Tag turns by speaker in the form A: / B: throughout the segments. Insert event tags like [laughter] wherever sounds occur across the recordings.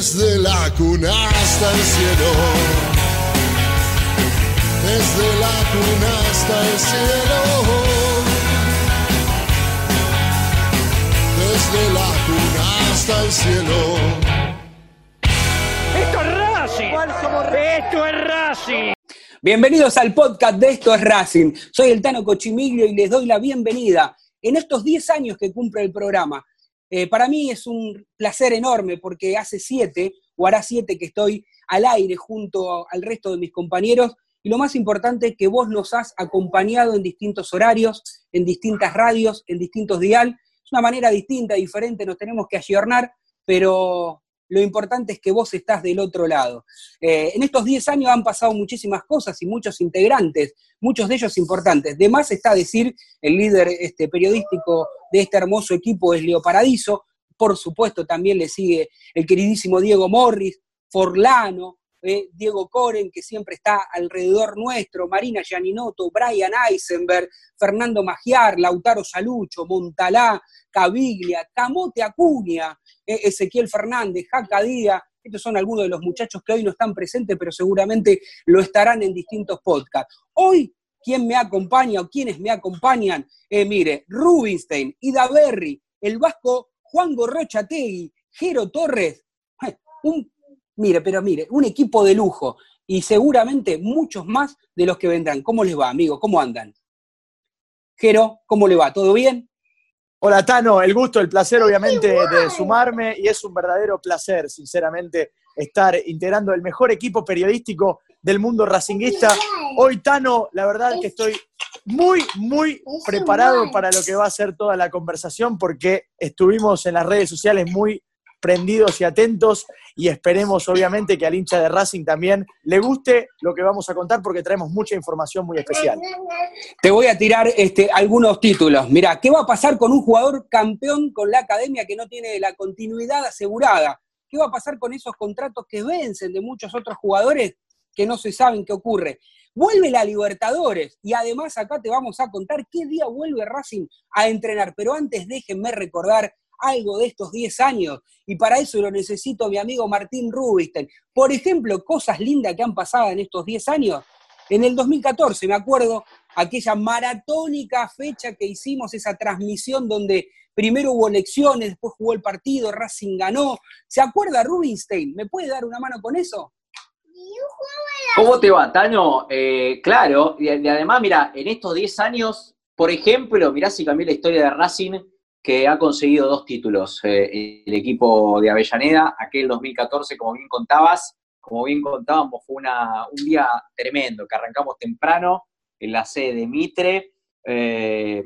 A: Desde la cuna hasta el cielo. Desde la cuna hasta el cielo. Desde la cuna hasta el cielo.
B: ¡Esto es Racing! ¡Esto es Racing!
C: Bienvenidos al podcast de Esto es Racing. Soy el Tano Cochimiglio y les doy la bienvenida en estos 10 años que cumple el programa. Eh, para mí es un placer enorme porque hace siete o hará siete que estoy al aire junto al resto de mis compañeros y lo más importante es que vos nos has acompañado en distintos horarios, en distintas radios, en distintos dial. Es una manera distinta, diferente, nos tenemos que ayornar, pero lo importante es que vos estás del otro lado. Eh, en estos 10 años han pasado muchísimas cosas y muchos integrantes, muchos de ellos importantes. De más está decir, el líder este, periodístico de este hermoso equipo es Leo Paradiso, por supuesto también le sigue el queridísimo Diego Morris, Forlano, eh, Diego Coren, que siempre está alrededor nuestro, Marina Gianinotto, Brian Eisenberg, Fernando Magiar, Lautaro Salucho, Montalá, Caviglia, Camote Acuña, eh, Ezequiel Fernández, Jaca Díaz. Estos son algunos de los muchachos que hoy no están presentes, pero seguramente lo estarán en distintos podcasts. Hoy, ¿quién me acompaña o quiénes me acompañan? Eh, mire, Rubinstein, Ida Berry, el vasco Juan Gorrochategui, Jero Torres, un Mire, pero mire, un equipo de lujo y seguramente muchos más de los que vendrán. ¿Cómo les va, amigos? ¿Cómo andan? Jero, ¿cómo le va? ¿Todo bien?
D: Hola Tano, el gusto, el placer obviamente de sumarme y es un verdadero placer, sinceramente, estar integrando el mejor equipo periodístico del mundo racinguista. Hoy Tano, la verdad que estoy muy, muy preparado para lo que va a ser toda la conversación porque estuvimos en las redes sociales muy prendidos y atentos y esperemos obviamente que al hincha de Racing también le guste lo que vamos a contar porque traemos mucha información muy especial.
C: Te voy a tirar este, algunos títulos. Mira, ¿qué va a pasar con un jugador campeón con la academia que no tiene la continuidad asegurada? ¿Qué va a pasar con esos contratos que vencen de muchos otros jugadores que no se saben qué ocurre? Vuelve la Libertadores y además acá te vamos a contar qué día vuelve Racing a entrenar. Pero antes déjenme recordar algo de estos 10 años y para eso lo necesito mi amigo Martín Rubinstein. Por ejemplo, cosas lindas que han pasado en estos 10 años. En el 2014, me acuerdo, aquella maratónica fecha que hicimos, esa transmisión donde primero hubo elecciones, después jugó el partido, Racing ganó. ¿Se acuerda Rubinstein? ¿Me puede dar una mano con eso?
E: ¿Cómo te va, Tano? Eh, claro, y, además, mira, en estos 10 años, por ejemplo, mirá si cambié la historia de Racing, que ha conseguido dos títulos, eh, el equipo de Avellaneda, aquel 2014, como bien contabas, como bien contábamos, fue una, un día tremendo, que arrancamos temprano en la sede de Mitre, eh,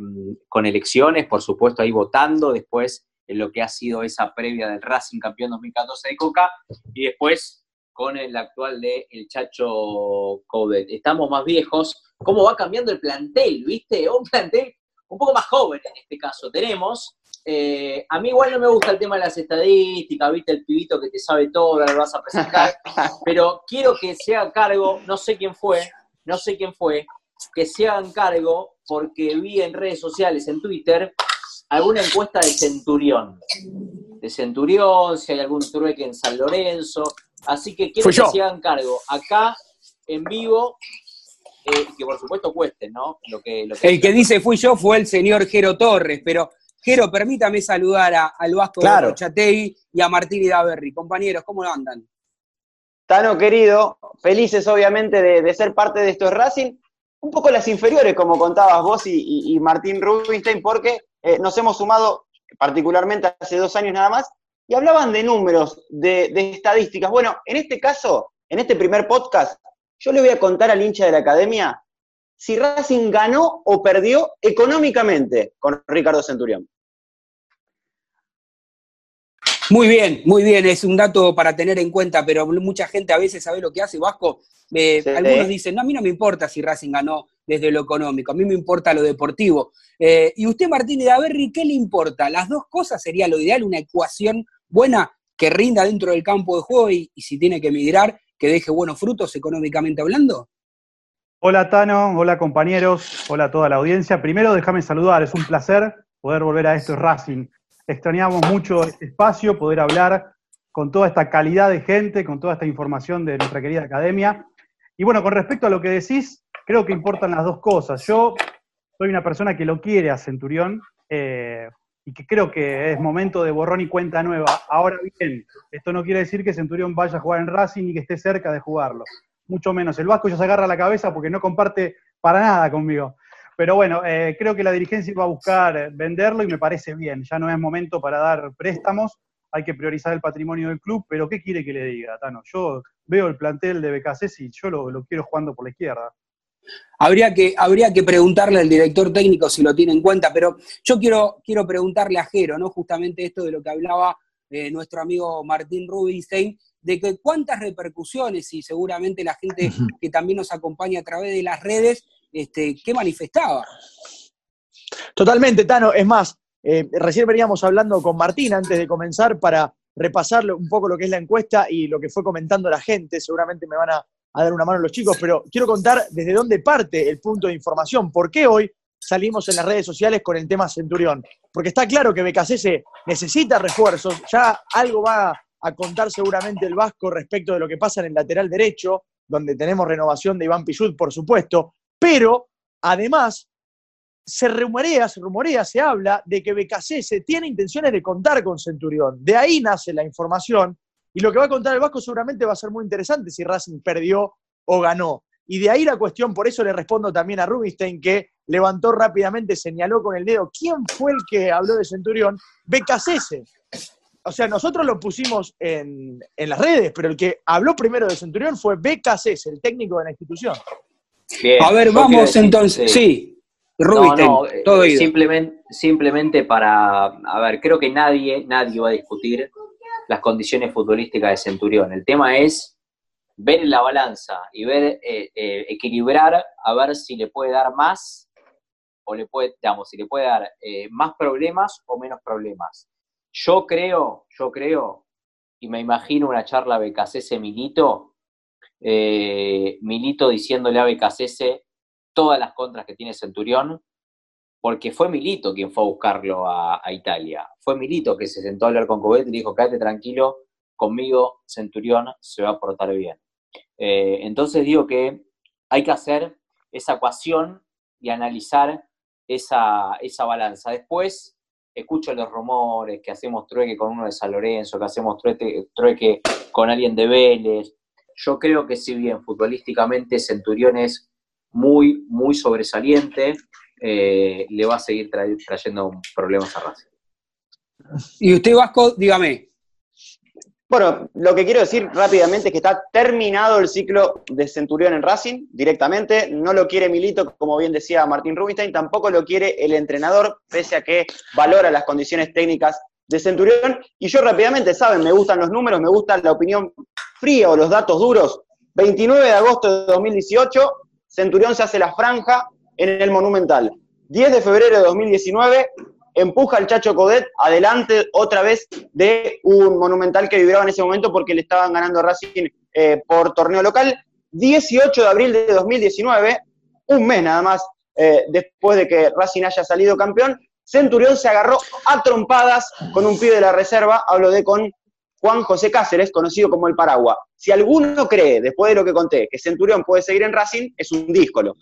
E: con elecciones, por supuesto, ahí votando, después en lo que ha sido esa previa del Racing campeón 2014 de Coca, y después con el actual de El Chacho Coudet. Estamos más viejos. ¿Cómo va cambiando el plantel, viste? Un plantel un poco más joven en este caso tenemos. Eh, a mí igual no me gusta el tema de las estadísticas, viste el pibito que te sabe todo, lo vas a presentar, [laughs] pero quiero que se haga cargo, no sé quién fue, no sé quién fue, que se hagan cargo porque vi en redes sociales, en Twitter, alguna encuesta de Centurión. De Centurión, si hay algún trueque en San Lorenzo. Así que quiero que se hagan cargo acá, en vivo, eh, que por supuesto cueste, ¿no?
C: Lo que, el que dice fui yo fue el señor Jero Torres, pero Jero, permítame saludar a, al Vasco
F: claro.
C: de y a Martín Daverri. Compañeros, ¿cómo andan?
F: Tano querido, felices obviamente de, ser parte de estos Racing. Un poco las inferiores, como contabas vos y, Martín Rubinstein, porque eh, nos hemos sumado particularmente hace dos años nada más, y hablaban de números, de, de estadísticas. Bueno, en este caso, en este primer podcast, yo le voy a contar al hincha de la academia si Racing ganó o perdió económicamente con Ricardo Centurión.
C: Muy bien, muy bien, es un dato para tener en cuenta, pero mucha gente a veces sabe lo que hace Vasco. Eh, algunos dicen, no, a mí no me importa si Racing ganó desde lo económico, a mí me importa lo deportivo. Eh, y usted, Martín de Averri, ¿qué le importa? Las dos cosas sería lo ideal, una ecuación buena que rinda dentro del campo de juego y, y si tiene que migrar, que deje buenos frutos económicamente hablando?
G: Hola Tano, hola compañeros, hola a toda la audiencia. Primero déjame saludar, es un placer poder volver a esto es Racing. Extrañamos mucho este espacio, poder hablar con toda esta calidad de gente, con toda esta información de nuestra querida academia. Y bueno, con respecto a lo que decís, creo que importan las dos cosas. Yo soy una persona que lo quiere a Centurión, eh, y que creo que es momento de borrón y cuenta nueva. Ahora bien, esto no quiere decir que Centurión vaya a jugar en Racing ni que esté cerca de jugarlo. Mucho menos. El Vasco ya se agarra la cabeza porque no comparte para nada conmigo. Pero bueno, eh, creo que la dirigencia va a buscar venderlo y me parece bien. Ya no es momento para dar préstamos, hay que priorizar el patrimonio del club, pero ¿qué quiere que le diga, Tano? Yo veo el plantel de BKC y yo lo, lo quiero jugando por la izquierda.
C: Habría que, habría que preguntarle al director técnico si lo tiene en cuenta, pero yo quiero, quiero preguntarle a Jero, ¿no? Justamente esto de lo que hablaba eh, nuestro amigo Martín Rubinstein, de que cuántas repercusiones, y seguramente la gente que también nos acompaña a través de las redes, este, ¿qué manifestaba?
D: Totalmente, Tano. Es más, eh, recién veníamos hablando con Martín antes de comenzar para repasar un poco lo que es la encuesta y lo que fue comentando la gente. Seguramente me van a a dar una mano a los chicos, pero quiero contar desde dónde parte el punto de información. ¿Por qué hoy salimos en las redes sociales con el tema Centurión? Porque está claro que BKC necesita refuerzos, ya algo va a contar seguramente el Vasco respecto de lo que pasa en el lateral derecho, donde tenemos renovación de Iván Pichut, por supuesto, pero además se rumorea, se rumorea, se habla de que BKC tiene intenciones de contar con Centurión. De ahí nace la información y lo que va a contar el Vasco seguramente va a ser muy interesante si Racing perdió o ganó. Y de ahí la cuestión, por eso le respondo también a Rubinstein, que levantó rápidamente, señaló con el dedo, ¿quién fue el que habló de Centurión? Becasese. O sea, nosotros lo pusimos en, las redes, pero el que habló primero de Centurión fue Becasese, el técnico de la institución.
C: a ver, vamos entonces. Sí,
E: Rubinstein, todo eh, simplemente, simplemente para, a ver, creo que nadie, nadie va a discutir las condiciones futbolísticas de Centurión. El tema es ver la balanza y ver, eh, eh, equilibrar a ver si le puede dar más o le puede, si le puede dar eh, más problemas o menos problemas. Yo creo, yo creo, y me imagino una charla BKCS Milito, Milito diciéndole a BKCS todas las contras que tiene Centurión, porque fue Milito quien fue a buscarlo a, Italia. Fue Milito que se sentó a hablar con Cobet y dijo, quédate tranquilo, conmigo Centurión se va a portar bien. Eh, entonces digo que hay que hacer esa ecuación y analizar esa, esa balanza. Después escucho los rumores que hacemos trueque con uno de San Lorenzo, que hacemos trueque, trueque con alguien de Vélez. Yo creo que si bien futbolísticamente Centurión es muy, muy sobresaliente, eh, le va a seguir trayendo problemas a Racing.
C: Y usted, Vasco, dígame.
F: Bueno, lo que quiero decir rápidamente es que está terminado el ciclo de Centurión en Racing directamente. No lo quiere Milito, como bien decía Martín Rubinstein, tampoco lo quiere el entrenador, pese a que valora las condiciones técnicas de Centurión. Y yo rápidamente, saben, me gustan los números, me gusta la opinión fría o los datos duros. 29 de agosto de 2018, Centurión se hace la franja en el Monumental. 10 de febrero de 2019, empuja al Chacho Codet adelante otra vez de un Monumental que vibraba en ese momento porque le estaban ganando Racing eh, por torneo local. 18 de abril de 2019, un mes nada más eh, después de que Racing haya salido campeón, Centurión se agarró a trompadas con un pibe de la reserva, hablo de con Juan José Cáceres, conocido como el Paragua. Si alguno cree, después de lo que conté, que Centurión puede seguir en Racing, es un díscolo.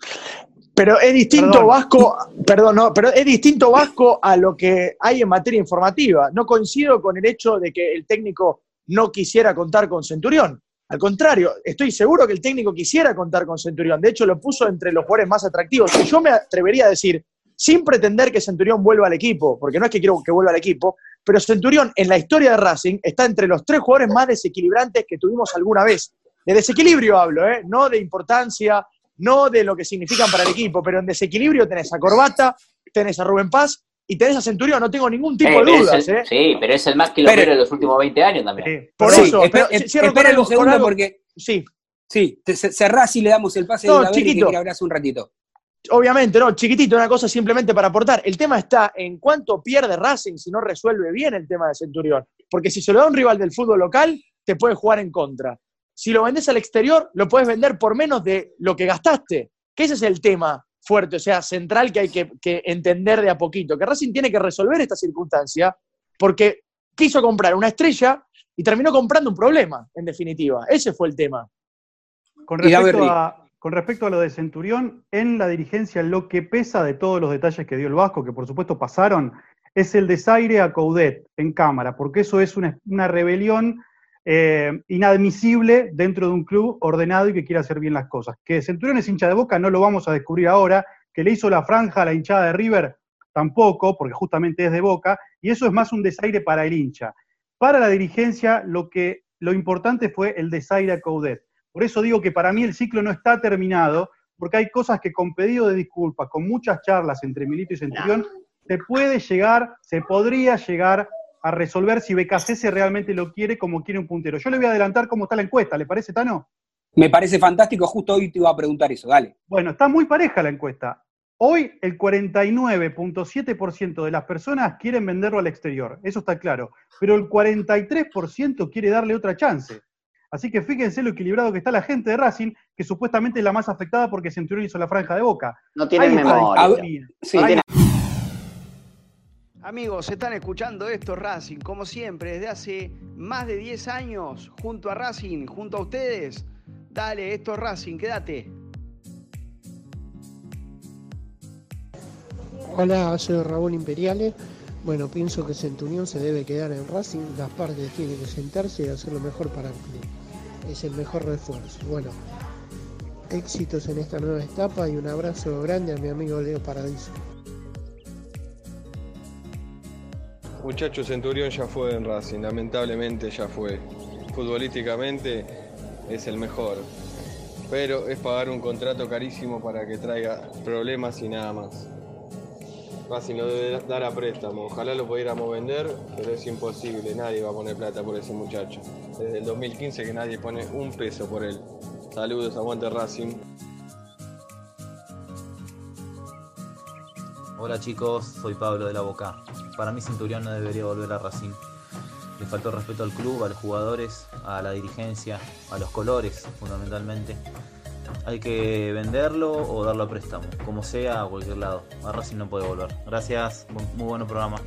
D: Pero es distinto Vasco, perdón, no, pero es distinto Vasco a lo que hay en materia informativa. No coincido con el hecho de que el técnico no quisiera contar con Centurión. Al contrario, estoy seguro que el técnico quisiera contar con Centurión. De hecho, lo puso entre los jugadores más atractivos. Y yo me atrevería a decir, sin pretender que Centurión vuelva al equipo, porque no es que quiero que vuelva al equipo, pero Centurión en la historia de Racing está entre los tres jugadores más desequilibrantes que tuvimos alguna vez. De desequilibrio hablo, ¿eh? no de importancia, no de lo que significan para el equipo, pero en desequilibrio tenés a Corbata, tenés a Rubén Paz y tenés a Centurión, no tengo ningún tipo
E: Eh,
D: de
E: es
D: dudas.
E: el-
D: ¿eh?
E: Sí, pero es el más kilómetro de los últimos 20 años también.
D: Por
C: Sí,
D: eso,
C: espe-
D: pero
C: espe-
D: cierro con algo-
C: un
D: con
C: segundo
D: algo-
C: porque,
D: Sí,
C: sí, te- cerrás y le damos el pase
D: No,
C: de la que
D: chiquito.
C: hace un ratito.
D: obviamente, no, chiquitito, una cosa simplemente para aportar. El tema está en cuánto pierde Racing si no resuelve bien el tema de Centurión. Porque si se lo da a un rival del fútbol local, te puede jugar en contra. Si lo vendes al exterior, lo puedes vender por menos de lo que gastaste. Que ese es el tema fuerte, o sea, central que hay que, que entender de a poquito. Que Racing tiene que resolver esta circunstancia porque quiso comprar una estrella y terminó comprando un problema, en definitiva. Ese fue el tema.
G: Con respecto, a, con respecto a lo de Centurión, en la dirigencia lo que pesa de todos los detalles que dio el Vasco, que por supuesto pasaron, es el desaire a Coudet en cámara, porque eso es una, una rebelión eh, inadmisible dentro de un club ordenado y que quiere hacer bien las cosas. Que Centurión es hincha de boca, no lo vamos a descubrir ahora, que le hizo la franja a la hinchada de River, tampoco, porque justamente es de boca, y eso es más un desaire para el hincha. Para la dirigencia, lo, que, lo importante fue el desaire a Coudet. Por eso digo que para mí el ciclo no está terminado, porque hay cosas que con pedido de disculpas, con muchas charlas entre Milito y Centurión, se puede llegar, se podría llegar a resolver si BKC realmente lo quiere como quiere un puntero. Yo le voy a adelantar cómo está la encuesta, ¿le parece, Tano?
C: Me parece fantástico, justo hoy te iba a preguntar eso, dale.
G: Bueno, está muy pareja la encuesta. Hoy el 49.7% de las personas quieren venderlo al exterior, eso está claro, pero el 43% quiere darle otra chance. Así que fíjense lo equilibrado que está la gente de Racing, que supuestamente es la más afectada porque Centurión hizo la franja de boca.
F: No tienen
G: una
F: memoria.
C: Sí.
G: Hay-
B: Amigos, están escuchando esto Racing, como siempre, desde hace más de 10 años, junto a Racing, junto a ustedes. Dale, esto es Racing, quédate.
H: Hola, soy Raúl Imperiale. Bueno, pienso que Centurión se debe quedar en Racing, las partes tienen que sentarse y hacer lo mejor para el club. Es el mejor refuerzo. Bueno, éxitos en esta nueva etapa y un abrazo grande a mi amigo Leo Paradiso.
I: Muchachos, Centurión ya fue en Racing, lamentablemente ya fue. Futbolísticamente es el mejor, pero es pagar un contrato carísimo para que traiga problemas y nada más. Racing lo debe dar a préstamo, ojalá lo pudiéramos vender, pero es imposible, nadie va a poner plata por ese muchacho. Desde el 2015 que nadie pone un peso por él. Saludos, aguante Racing.
J: Hola chicos, soy Pablo de la Boca. Para mí Centurión no debería volver a Racing. Le faltó respeto al club, a los jugadores, a la dirigencia, a los colores fundamentalmente. Hay que venderlo o darlo a préstamo, como sea, a cualquier lado. A Racing no puede volver. Gracias, bu- muy buen programa.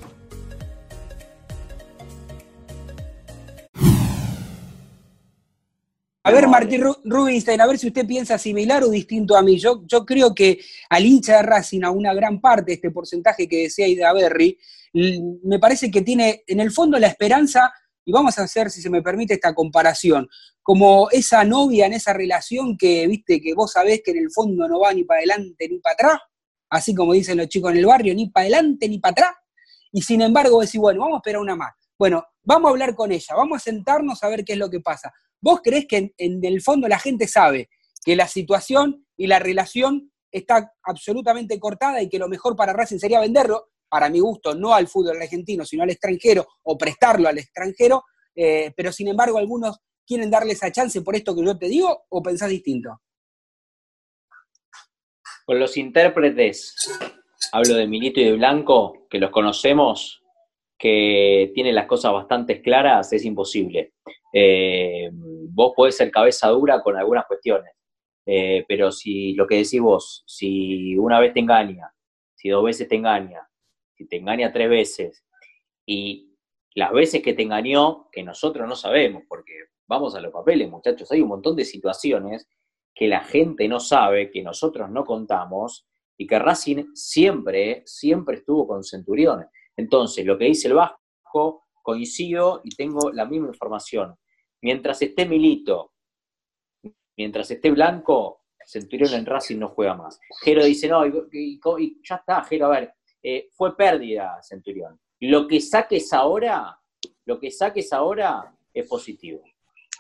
C: A ver, Martín Rubinstein, a ver si usted piensa similar o distinto a mí. Yo, yo creo que al hincha de Racing, a una gran parte, este porcentaje que decía Ida Berry, me parece que tiene en el fondo la esperanza, y vamos a hacer, si se me permite, esta comparación, como esa novia en esa relación que, viste, que vos sabés que en el fondo no va ni para adelante ni para atrás, así como dicen los chicos en el barrio, ni para adelante ni para atrás, y sin embargo decís, bueno, vamos a esperar una más. Bueno, vamos a hablar con ella, vamos a sentarnos a ver qué es lo que pasa. ¿Vos creés que en, el fondo la gente sabe que la situación y la relación está absolutamente cortada y que lo mejor para Racing sería venderlo, para mi gusto, no al fútbol argentino, sino al extranjero, o prestarlo al extranjero, eh, pero sin embargo algunos quieren darle esa chance por esto que yo te digo, o pensás distinto?
E: Con los intérpretes, hablo de Milito y de Blanco, que los conocemos, que tienen las cosas bastante claras, es imposible. Eh, vos podés ser cabeza dura con algunas cuestiones, eh, pero si lo que decís vos, si una vez te engaña, si dos veces te engaña, si te engaña tres veces, y las veces que te engañó, que nosotros no sabemos, porque vamos a los papeles, muchachos, hay un montón de situaciones que la gente no sabe, que nosotros no contamos, y que Racing siempre, siempre estuvo con Centurión. Entonces, lo que dice el Vasco, coincido y tengo la misma información. Mientras esté Milito, mientras esté Blanco, Centurión en Racing no juega más. Jero dice, no, y, ya está, Jero, a ver, eh, fue pérdida Centurión. Lo que saques ahora, lo que saques ahora es positivo.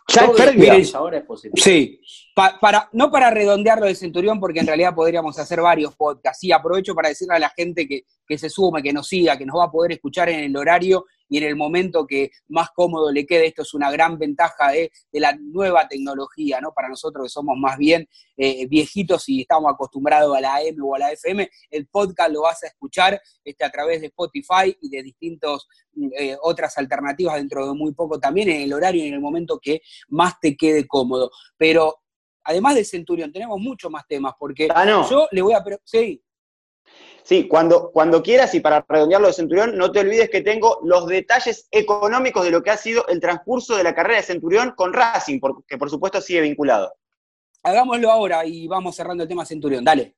C: Ya es ahora es positivo. Sí, para, no para redondearlo de Centurión, porque en realidad podríamos hacer varios podcasts. Sí, aprovecho para decirle a la gente que, que se sume, que nos siga, que nos va a poder escuchar en el horario y en el momento que más cómodo le quede. Esto es una gran ventaja de, la nueva tecnología, ¿no? Para nosotros que somos más bien eh, viejitos y estamos acostumbrados a la AM o a la FM, el podcast lo vas a escuchar este, a través de Spotify y de distintas mm, eh, otras alternativas dentro de muy poco también en el horario y en el momento que más te quede cómodo. Pero además de Centurión, tenemos muchos más temas, porque yo le voy a... Sí.
F: Sí, cuando, cuando quieras y para redondearlo de Centurión, no te olvides que tengo los detalles económicos de lo que ha sido el transcurso de la carrera de Centurión con Racing, que por supuesto sigue vinculado.
C: Hagámoslo ahora y vamos cerrando el tema Centurión, dale.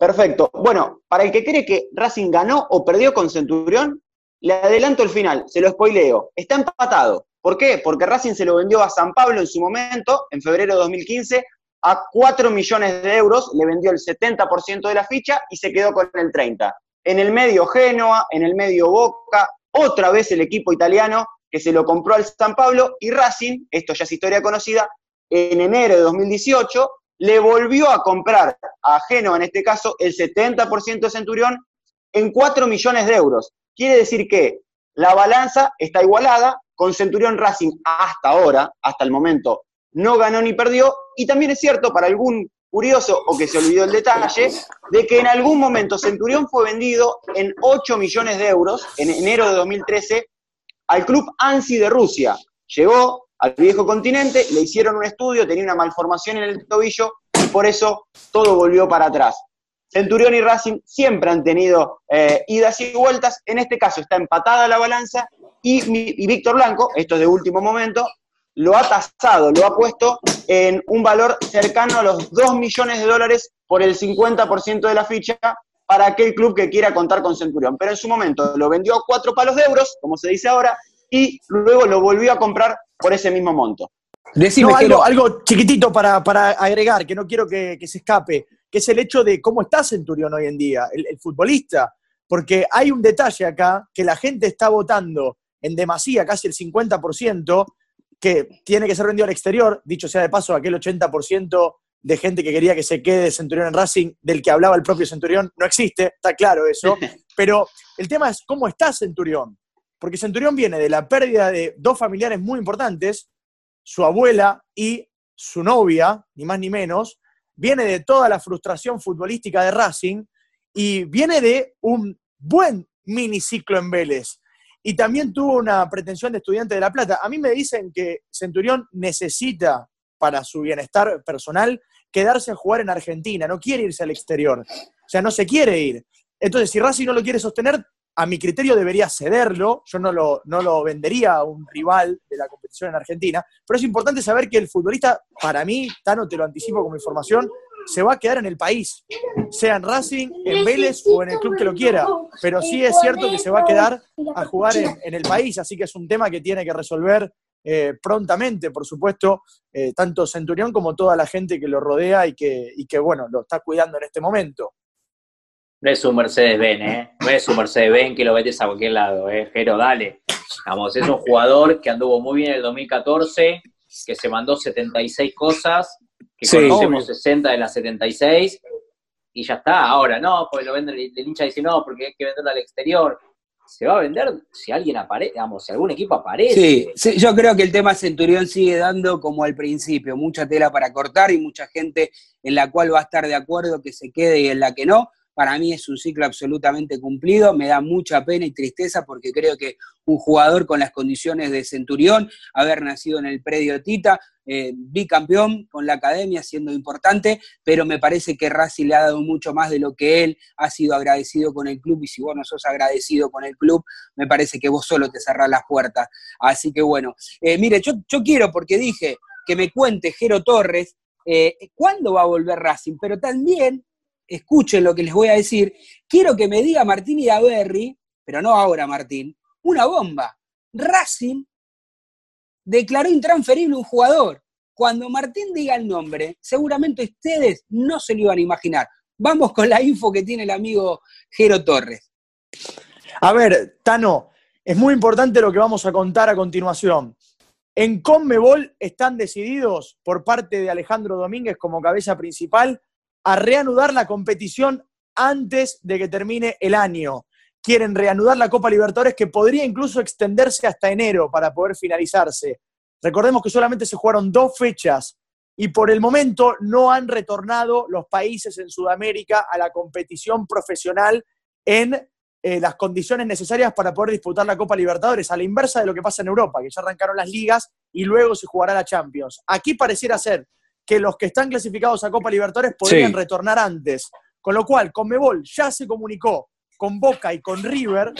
F: Perfecto. Bueno, para el que cree que Racing ganó o perdió con Centurión, le adelanto el final, se lo spoileo. Está empatado. ¿Por qué? Porque Racing se lo vendió a San Pablo en su momento, en febrero de 2015, a 4 millones de euros, le vendió el 70% de la ficha y se quedó con el 30%. En el medio Genoa, en el medio Boca, otra vez el equipo italiano que se lo compró al San Pablo y Racing, esto ya es historia conocida, en enero de 2018 le volvió a comprar a Genoa, en este caso, el 70% de Centurión en 4 millones de euros. Quiere decir que la balanza está igualada, con Centurión Racing hasta ahora, hasta el momento, no ganó ni perdió, y también es cierto para algún curioso o que se olvidó el detalle, de que en algún momento Centurión fue vendido en 8 millones de euros en enero de 2013 al club ANSI de Rusia. Llegó al viejo continente, le hicieron un estudio, tenía una malformación en el tobillo y por eso todo volvió para atrás. Centurión y Racing siempre han tenido eh, idas y vueltas, en este caso está empatada la balanza y, Víctor Blanco, esto es de último momento, lo ha tasado, lo ha puesto en un valor cercano a los 2 millones de dólares por el 50% de la ficha para aquel club que quiera contar con Centurión. Pero en su momento lo vendió a cuatro palos de euros, como se dice ahora, y luego lo volvió a comprar por ese mismo monto.
D: Decime, algo, chiquitito para, agregar, que no quiero que, se escape, que es el hecho de cómo está Centurión hoy en día, el, el futbolista. Porque hay un detalle acá, que la gente está votando en demasía, casi el 50%, que tiene que ser vendido al exterior. Dicho sea de paso, aquel 80% de gente que quería que se quede Centurión en Racing, del que hablaba el propio Centurión, no existe, está claro eso. [laughs] Pero el tema es cómo está Centurión. Porque Centurión viene de la pérdida de dos familiares muy importantes, su abuela y su novia, ni más ni menos, viene de toda la frustración futbolística de Racing y viene de un buen miniciclo en Vélez y también tuvo una pretensión de estudiante de La Plata. A mí me dicen que Centurión necesita, para su bienestar personal, quedarse a jugar en Argentina, no quiere irse al exterior. O sea, no se quiere ir. Entonces, si Racing no lo quiere sostener, a mi criterio debería cederlo, yo no lo, no lo vendería a un rival de la competición en Argentina, pero es importante saber que el futbolista, para mí, Tano, te lo anticipo como información, se va a quedar en el país, sea en Racing, en Vélez o en el club que lo quiera, pero sí es cierto que se va a quedar a jugar en, el país, así que es un tema que tiene que resolver eh, prontamente, por supuesto, eh, tanto Centurión como toda la gente que lo rodea y que, bueno, lo está cuidando en este momento.
E: No es un Mercedes-Benz, ¿eh? No es un Mercedes-Benz que lo metes a cualquier lado, ¿eh? Jero, dale. Vamos, es un jugador que anduvo muy bien en el 2014, que se mandó 76 cosas, que conocemos 60 de las 76, y ya está. Ahora, no, pues lo vende el, hincha dice, no, porque hay que venderlo al exterior. Se va a vender si alguien aparece, vamos, si algún equipo aparece.
C: Sí, sí, yo creo que el tema Centurión sigue dando como al principio, mucha tela para cortar y mucha gente en la cual va a estar de acuerdo que se quede y en la que no para mí es un ciclo absolutamente cumplido, me da mucha pena y tristeza porque creo que un jugador con las condiciones de Centurión, haber nacido en el predio Tita, eh, bicampeón con la academia siendo importante, pero me parece que Racing le ha dado mucho más de lo que él ha sido agradecido con el club y si vos no sos agradecido con el club, me parece que vos solo te cerrás las puertas. Así que bueno, eh, mire, yo, yo quiero porque dije que me cuente Jero Torres eh, cuándo va a volver Racing, pero también escuchen lo que les voy a decir, quiero que me diga Martín y Daverri, pero no ahora Martín, una bomba. Racing declaró intransferible un jugador. Cuando Martín diga el nombre, seguramente ustedes no se lo iban a imaginar. Vamos con la info que tiene el amigo Jero Torres.
D: A ver, Tano, es muy importante lo que vamos a contar a continuación. En Conmebol están decididos por parte de Alejandro Domínguez como cabeza principal a reanudar la competición antes de que termine el año. Quieren reanudar la Copa Libertadores que podría incluso extenderse hasta enero para poder finalizarse. Recordemos que solamente se jugaron dos fechas y por el momento no han retornado los países en Sudamérica a la competición profesional en eh, las condiciones necesarias para poder disputar la Copa Libertadores, a la inversa de lo que pasa en Europa, que ya arrancaron las ligas y luego se jugará la Champions. Aquí pareciera ser que los que están clasificados a Copa Libertadores podrían retornar antes. Con lo cual, Conmebol ya se comunicó con Boca y con River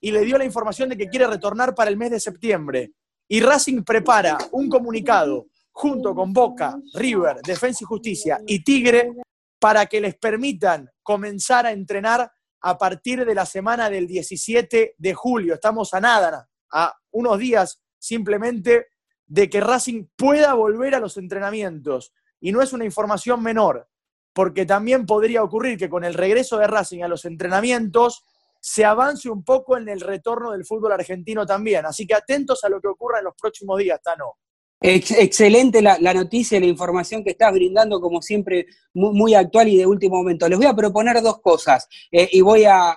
D: y le dio la información de que quiere retornar para el mes de septiembre. Y Racing prepara un comunicado junto con Boca, River, Defensa y Justicia y Tigre para que les permitan comenzar a entrenar a partir de la semana del 17 de julio. Estamos a nada, a unos días simplemente de que Racing pueda volver a los entrenamientos. Y no es una información menor, porque también podría ocurrir que con el regreso de Racing a los entrenamientos se avance un poco en el retorno del fútbol argentino también. Así que atentos a lo que ocurra en los próximos días, Tano.
C: excelente la, noticia y la información que estás brindando, como siempre, muy, actual y de último momento. Les voy a proponer dos cosas eh, y voy a,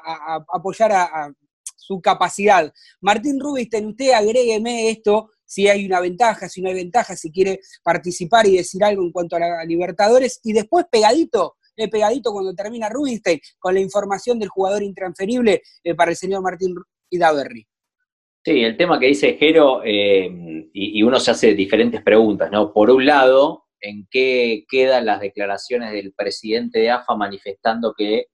C: apoyar a, su capacidad. Martín Rubisten, usted agrégueme esto si hay una ventaja, si no hay ventaja, si quiere participar y decir algo en cuanto a la Libertadores, y después pegadito, eh, pegadito cuando termina Rubinstein, con la información del jugador intransferible eh, para el señor Martín Idaverri.
E: Sí, el tema que dice Jero, eh, y, y, uno se hace diferentes preguntas, ¿no? Por un lado, ¿en qué quedan las declaraciones del presidente de AFA manifestando que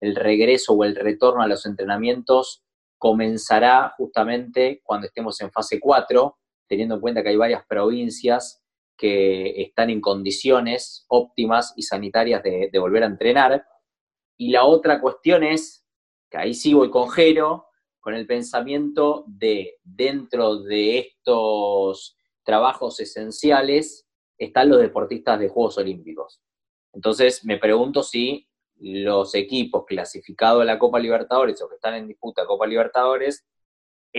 E: el regreso o el retorno a los entrenamientos comenzará justamente cuando estemos en fase 4, teniendo en cuenta que hay varias provincias que están en condiciones óptimas y sanitarias de, volver a entrenar. Y la otra cuestión es, que ahí sí voy con Jero, con el pensamiento de dentro de estos trabajos esenciales están los deportistas de Juegos Olímpicos. Entonces me pregunto si los equipos clasificados a la Copa Libertadores o que están en disputa Copa Libertadores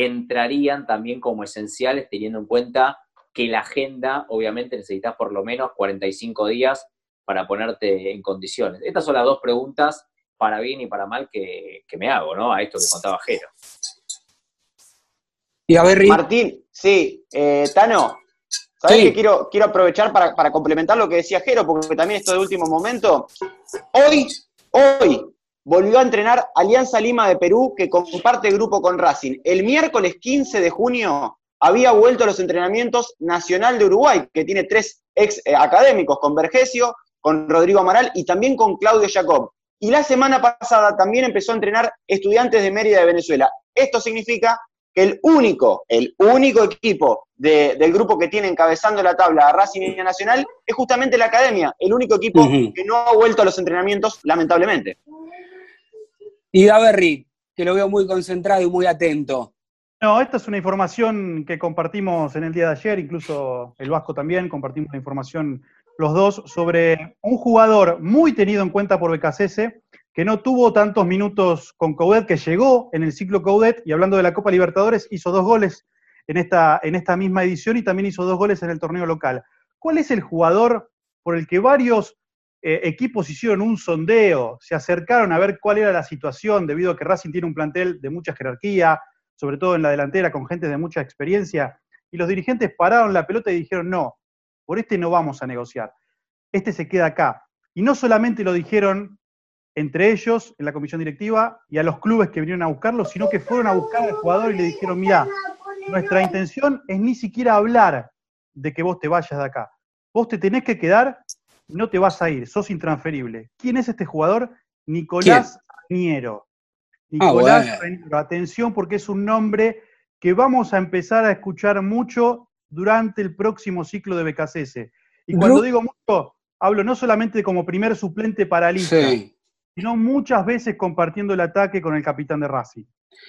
E: entrarían también como esenciales teniendo en cuenta que la agenda, obviamente, necesitas por lo menos 45 días para ponerte en condiciones. Estas son las dos preguntas, para bien y para mal, que, me hago, ¿no? A esto que contaba Jero.
F: Y a ver, Martín, sí, eh, Tano, ¿sabes que quiero, quiero aprovechar para, para complementar lo que decía Jero? Porque también esto de último momento. Hoy, hoy, volvió a entrenar Alianza Lima de Perú, que comparte grupo con Racing. El miércoles 15 de junio había vuelto a los entrenamientos Nacional de Uruguay, que tiene tres ex eh, académicos, con Vergesio, con Rodrigo Amaral y también con Claudio Jacob. Y la semana pasada también empezó a entrenar estudiantes de Mérida de Venezuela. Esto significa que el único, el único equipo del grupo que tiene encabezando la tabla Racing Nacional es justamente la academia, el único equipo que no ha vuelto a los entrenamientos, lamentablemente.
C: Y Daverri, que lo veo muy concentrado y muy atento.
G: No, esta es una información que compartimos en el día de ayer, incluso el Vasco también, compartimos la información los dos sobre un jugador muy tenido en cuenta por BKCS, que no tuvo tantos minutos con Coudet, que llegó en el ciclo Coudet, y hablando de la Copa Libertadores, hizo dos goles en esta, en esta misma edición y también hizo dos goles en el torneo local. ¿Cuál es el jugador por el que varios eh, equipos hicieron un sondeo, se acercaron a ver cuál era la situación, debido a que Racing tiene un plantel de mucha jerarquía, sobre todo en la delantera, con gente de mucha experiencia, y los dirigentes pararon la pelota y dijeron, no, por este no vamos a negociar, este se queda acá. Y no solamente lo dijeron entre ellos, en la comisión directiva, y a los clubes que vinieron a buscarlo, sino que fueron a buscar al jugador y le dijeron, mira, nuestra intención es ni siquiera hablar de que vos te vayas de acá. Vos te tenés que quedar no te vas a ir, sos intransferible. ¿Quién es este jugador? Nicolás Niero. Ah, Nicolás atención porque es un nombre que vamos a empezar a escuchar mucho durante el próximo ciclo de BKCS. Y cuando digo mucho, hablo no solamente como primer suplente para lista, sino muchas veces compartiendo el ataque con el capitán de Racing.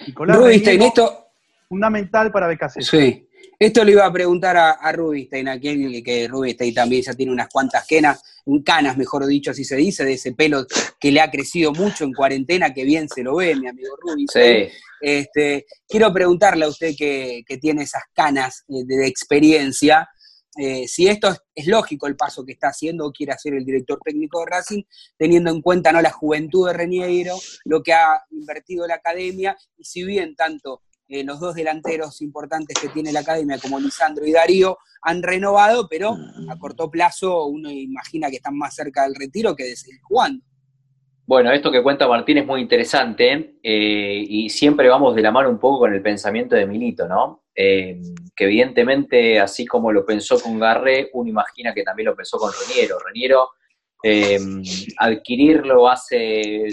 C: Nicolás esto...
G: Fundamental para BKC.
C: Sí. Esto le iba a preguntar a, a Rubinstein, aquel que Rubinstein también ya tiene unas cuantas canas, canas, mejor dicho, así se dice, de ese pelo que le ha crecido mucho en cuarentena, que bien se lo ve, mi amigo Rubinstein. Este, quiero preguntarle a usted que, tiene esas canas eh, de experiencia, eh, si esto es, lógico el paso que está haciendo o quiere hacer el director técnico de Racing, teniendo en cuenta ¿no? la juventud de Reñeiro, lo que ha invertido la academia, y si bien tanto eh, los dos delanteros importantes que tiene la academia, como Lisandro y Darío, han renovado, pero a corto plazo uno imagina que están más cerca del retiro que de seguir jugando.
E: Bueno, esto que cuenta Martín es muy interesante eh, y siempre vamos de la mano un poco con el pensamiento de Milito, ¿no? Eh, que evidentemente, así como lo pensó con Garré, uno imagina que también lo pensó con Reniero. Reniero, adquirirlo hace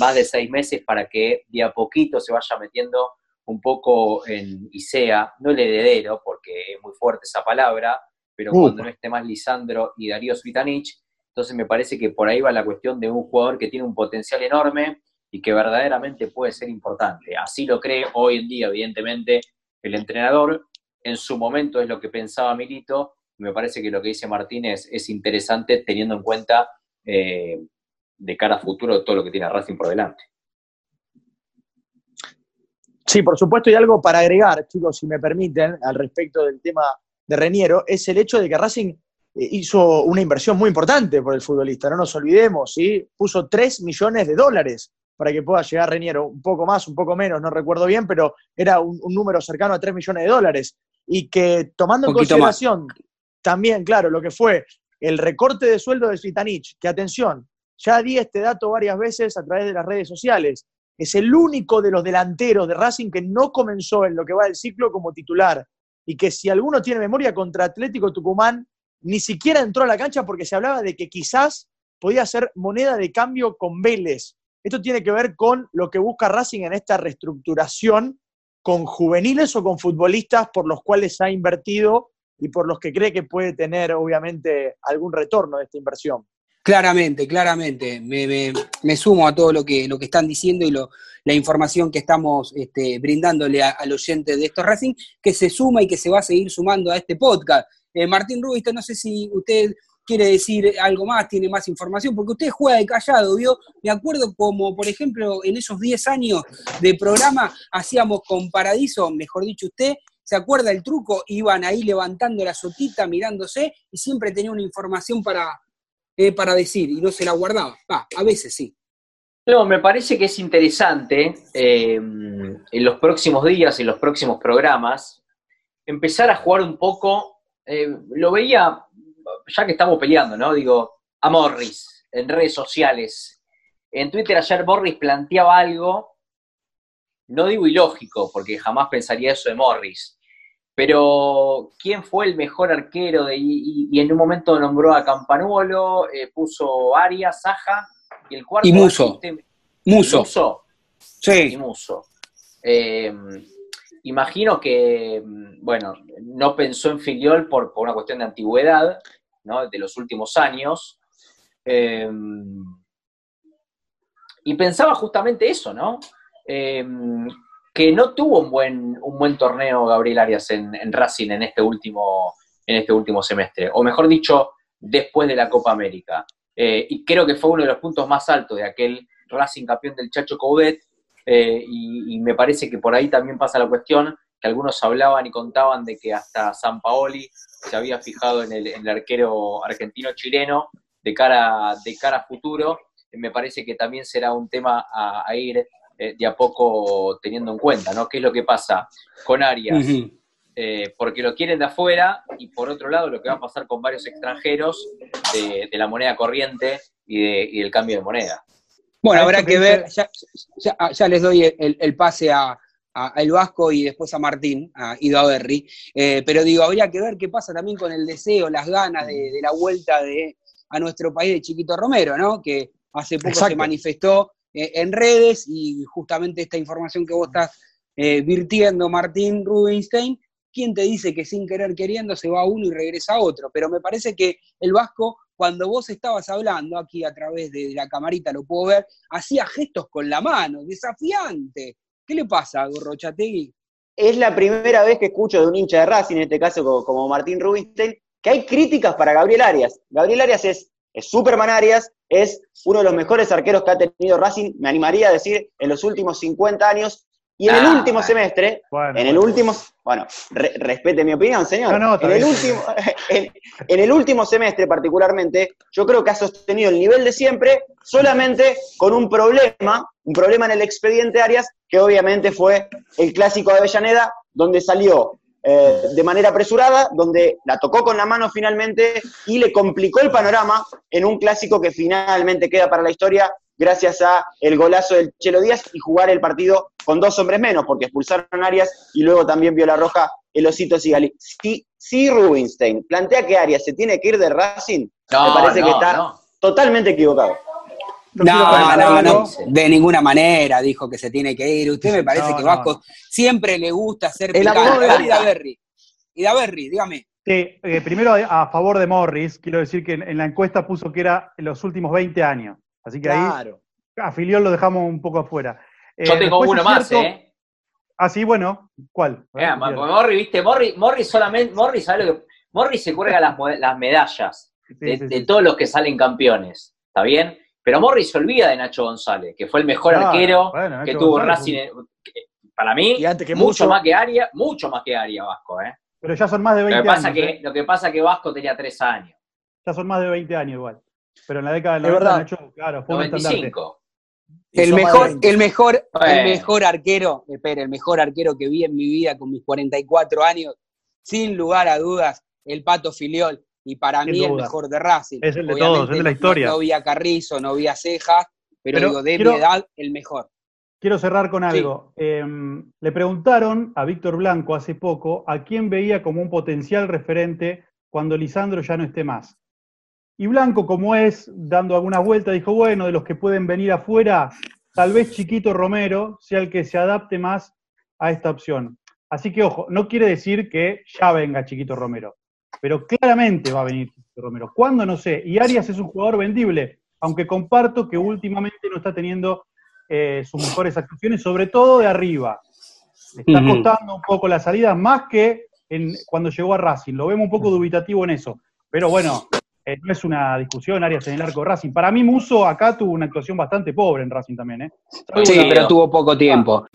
E: más de seis meses para que de a poquito se vaya metiendo un poco en ISEA, no el heredero, porque es muy fuerte esa palabra, pero cuando no esté más Lisandro y Darío Svitanich, entonces me parece que por ahí va la cuestión de un jugador que tiene un potencial enorme y que verdaderamente puede ser importante. Así lo cree hoy en día, evidentemente, el entrenador. En su momento es lo que pensaba Milito. Y me parece que lo que dice Martínez es interesante teniendo en cuenta eh, de cara a futuro todo lo que tiene Racing por delante.
D: Sí, por supuesto, y algo para agregar, chicos, si me permiten, al respecto del tema de Reniero, es el hecho de que Racing eh, hizo una inversión muy importante por el futbolista, no nos olvidemos, ¿sí? puso 3 millones de dólares para que pueda llegar Reñero, un poco más, un poco menos, no recuerdo bien, pero era un, número cercano a 3 millones de dólares. Y que tomando en consideración también, claro, lo que fue el recorte de sueldo de Svitanich, que atención, ya di este dato varias veces a través de las redes sociales, es el único de los delanteros de Racing que no comenzó en lo que va del ciclo como titular. Y que si alguno tiene memoria contra Atlético Tucumán, ni siquiera entró a la cancha porque se hablaba de que quizás podía ser moneda de cambio con Vélez. Esto tiene que ver con lo que busca Racing en esta reestructuración con juveniles o con futbolistas por los cuales ha invertido y por los que cree que puede tener, obviamente, algún retorno de esta inversión.
C: Claramente, claramente. Me, sumo a todo lo que, lo que están diciendo y lo, la información que estamos este, brindándole al oyente de estos Racing, que se suma y que se va a seguir sumando a este podcast. Eh, Martín Rubista, no sé si usted quiere decir algo más, tiene más información, porque usted juega de callado, ¿vio? Me acuerdo como, por ejemplo, en esos 10 años de programa hacíamos con Paradiso, mejor dicho usted, ¿se acuerda el truco? Iban ahí levantando la sotita, mirándose, y siempre tenía una información para, eh, para decir, y no se la guardaba. Ah, a veces sí.
E: No, me parece que es interesante eh, en los próximos días, en los próximos programas, empezar a jugar un poco eh, lo veía, ya que estamos peleando, ¿no? Digo, a Morris en redes sociales. En Twitter ayer Morris planteaba algo, no digo ilógico, porque jamás pensaría eso de Morris, pero ¿quién fue el mejor arquero? De, y, en un momento nombró a Campanuolo, eh, puso Arias, Saja, y el cuarto
C: Y Muso. Muso.
E: Muso.
C: Sí.
E: Y Muso. Eh, imagino que, mm, bueno, no pensó en Filiol por, por una cuestión de antigüedad, ¿no? De los últimos años. Eh, y pensaba justamente eso, ¿no? Que no tuvo un buen, un buen torneo Gabriel Arias en, en Racing en este, último, en este último semestre, o mejor dicho, después de la Copa América. Eh, y creo que fue uno de los puntos más altos de aquel Racing campeón del Chacho Coudet, eh, y, me parece que por ahí también pasa la cuestión, que algunos hablaban y contaban de que hasta San Paoli se había fijado en el, en el arquero argentino-chileno de cara, de cara a futuro. Me parece que también será un tema a ir eh, de a poco teniendo en cuenta, ¿no? ¿Qué es lo que pasa con Arias? Eh, porque lo quieren de afuera y por otro lado lo que va a pasar con varios extranjeros de, de la moneda corriente y, de- y del cambio de moneda.
C: Bueno, habrá que ver, ya, ya- ya les doy el, el pase a, El Vasco y después a Martín, a Ido Averri, Eh, pero digo, habría que ver qué pasa también con el deseo, las ganas de, de la vuelta de, a nuestro país de Chiquito Romero, ¿no? Que hace poco
D: Exacto.
C: se manifestó eh, en redes y justamente esta información que vos estás eh, virtiendo, Martín Rubinstein, ¿quién te dice que sin querer queriendo se va uno y regresa otro? Pero me parece que el Vasco, cuando vos estabas hablando aquí a través de la camarita, lo puedo ver, hacía gestos con la mano, desafiante. ¿Qué le pasa a Gorrochategui?
F: es la primera vez que escucho de un hincha de Racing, en este caso como, como Martín Rubinstein, que hay críticas para Gabriel Arias. Gabriel Arias es, es Superman Arias, es uno de los mejores arqueros que ha tenido Racing, me animaría a decir, en los últimos 50 años. Y en el
E: Ah,
F: último semestre,
G: Bueno,
F: en el último, bueno, re- respete mi opinión, señor.
G: No, no, está
F: en, el último, [laughs] en, en el último semestre particularmente, yo creo que ha sostenido el nivel de siempre, solamente con un problema, un problema en el expediente Arias, que obviamente fue el clásico de Avellaneda, donde salió eh, de manera apresurada, donde la tocó con la mano finalmente y le complicó el panorama en un clásico que finalmente queda para la historia gracias a el golazo del Chelo Díaz y jugar el partido con dos hombres menos, porque expulsaron a Arias y luego también vio la roja el Osito Sigali. Si, si Rubinstein plantea que Arias se tiene que ir de Racing,
E: No,
F: me parece
E: no,
F: que está
E: no.
F: totalmente equivocado.
G: No
C: No, no, no, de ninguna manera dijo que se tiene que ir. Usted me parece
G: No,
C: que Vasco
G: no.
C: siempre le gusta ser
F: El abogado
C: Idaverri. Idaverri, dígame.
G: Sí, eh, primero a, favor de Morris, quiero decir que en, en la encuesta puso que era en los últimos 20 años. Así que ahí a Filiol lo dejamos un poco afuera. Eh,
E: Yo tengo uno más,
G: cierto-
E: ¿eh?
G: Ah, sí, bueno, ¿cuál?
E: Eh, ma-
G: Filiol.
E: Morri, viste, Morri, Morri solamente, Morri sabe lo que. Morri se cuelga las, medallas
G: Sí,
E: de,
G: sí,
E: de
G: sí.
E: todos los que salen campeones, ¿está bien? Pero Morri se olvida de Nacho González, que fue el mejor
G: Claro,
E: arquero
G: bueno,
E: que tuvo
G: González
E: Racing. en- que- Para mí,
D: Y antes que
E: mucho
D: Muso.
E: más que Aria, mucho más que Aria Vasco, ¿eh?
G: Pero ya son más de
E: Lo
G: 20
E: que pasa
G: años.
E: que,
G: ¿eh?
E: lo que pasa que Vasco tenía tres años,
G: Ya son más de 20 años igual. Pero en la década del
D: Es
G: 90,
D: verdad.
G: Nacho, claro, fue un estandarte.
E: 95.
C: El mejor,
D: 20.
C: el mejor, el mejor arquero, espera, el mejor arquero que vi en mi vida con mis 44 años, sin lugar a dudas, el Pato Filiol. Y para
G: Sin
C: mí el
G: duda.
C: mejor de Racing.
G: Es el de
C: Obviamente
G: todos, es de la
C: no-
G: historia.
C: No, vi a Carrizo, no vi a Cejas, pero,
G: Pero
C: digo, de
G: quiero-
C: mi edad, el mejor.
G: Quiero cerrar con algo. Eh, le preguntaron a Víctor Blanco hace poco a quién veía como un potencial referente cuando Lisandro ya no esté más. Y Blanco, como es, dando algunas vueltas, dijo, bueno, de los que pueden venir afuera, tal vez Chiquito Romero sea el que se adapte más a esta opción. Así que, ojo, no quiere decir que ya venga Chiquito Romero, pero claramente va a venir Romero. ¿Cuándo? No sé. Y Arias es un jugador vendible, aunque comparto que últimamente no está teniendo eh, sus mejores actuaciones, sobre todo de arriba. Le está costando un poco la salida, más que en, cuando llegó a Racing. Lo vemos un poco dubitativo en eso. Pero bueno, eh, no es una discusión, Arias en el arco de Racing. Para mí, Muso acá tuvo una actuación bastante pobre en Racing también. ¿eh?
C: Sí,
E: bueno.
C: pero tuvo poco tiempo.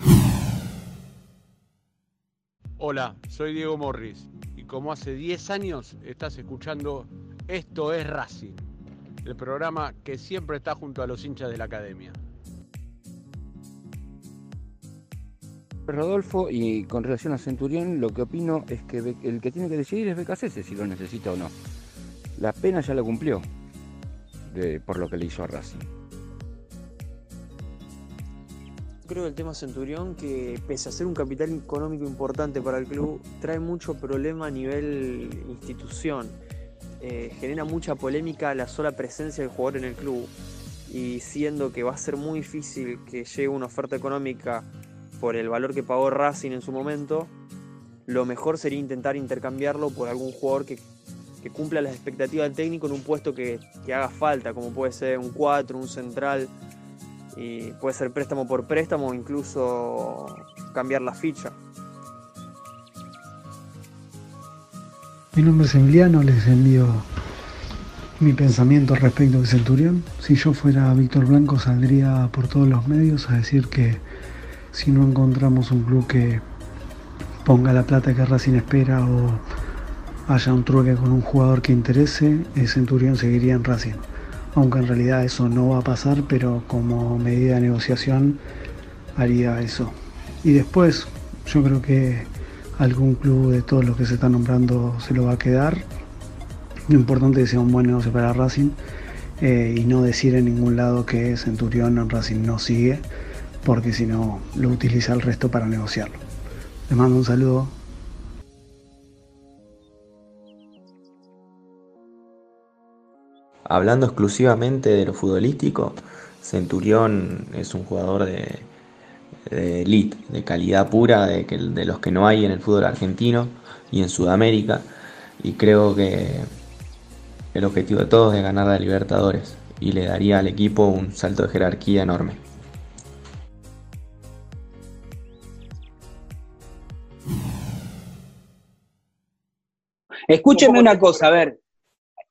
K: Hola, soy Diego Morris como hace 10 años estás escuchando Esto es Racing, el programa que siempre está junto a los hinchas de la academia.
L: Rodolfo, y con relación a Centurión, lo que opino es que el que tiene que decidir es Becasese si lo necesita o no. La pena ya la cumplió por lo que le hizo a Racing.
M: Creo que el tema Centurión, que pese a ser un capital económico importante para el club, trae mucho problema a nivel institución. Eh, genera mucha polémica la sola presencia del jugador en el club. y siendo que va a ser muy difícil que llegue una oferta económica por el valor que pagó Racing en su momento, lo mejor sería intentar intercambiarlo por algún jugador que, cumpla las expectativas del técnico en un puesto que, que haga falta, como puede ser un 4, un central, y puede ser préstamo por préstamo o incluso cambiar la ficha.
N: Mi nombre es Emiliano, les envío mi pensamiento respecto de Centurión. Si yo fuera Víctor Blanco saldría por todos los medios a decir que si no encontramos un club que ponga la plata que Racing espera o haya un trueque con un jugador que interese, el Centurión seguiría en Racing. Aunque en realidad eso no va a pasar, pero como medida de negociación haría eso. Y después yo creo que algún club de todos los que se están nombrando se lo va a quedar lo importante es que sea un buen negocio para Racing eh, y no decir en ningún lado que Centurión en Racing no sigue, porque si no lo utiliza el resto para negociarlo. Les mando un saludo.
O: Hablando exclusivamente de lo futbolístico, Centurión es un jugador de, elite, de calidad pura, de, que, de los que no hay en el fútbol argentino y en Sudamérica. Y creo que el objetivo de todos es ganar la Libertadores y le daría al equipo un salto de jerarquía enorme.
C: Escúchenme una cosa, a ver,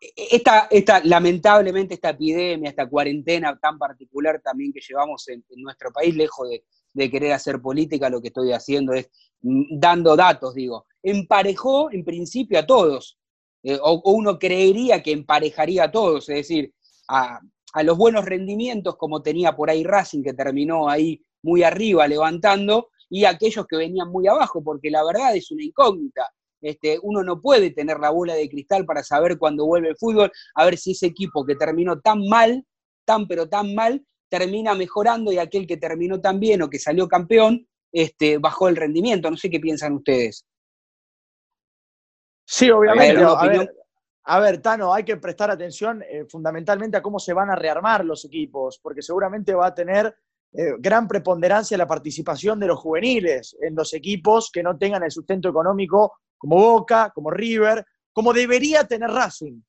C: esta, esta, lamentablemente esta epidemia, esta cuarentena tan particular también que llevamos en, nuestro país, lejos de, querer hacer política, lo que estoy haciendo es mm, dando datos, digo, emparejó en principio a todos, eh, o, o, uno creería que emparejaría a todos, es decir, a, a, los buenos rendimientos como tenía por ahí Racing, que terminó ahí muy arriba levantando, y a aquellos que venían muy abajo, porque la verdad es una incógnita. Este, uno no puede tener la bola de cristal para saber cuándo vuelve el fútbol, a ver si ese equipo que terminó tan mal, tan pero tan mal, termina mejorando y aquel que terminó tan bien o que salió campeón, este, bajó el rendimiento. No sé qué piensan ustedes.
D: Sí, obviamente. A ver, a ver, Tano, hay que prestar atención eh, fundamentalmente a cómo se van a rearmar los equipos, porque seguramente va a tener eh, gran preponderancia la participación de los juveniles en los equipos que no tengan el sustento económico como Boca, como River, como debería tener Racing,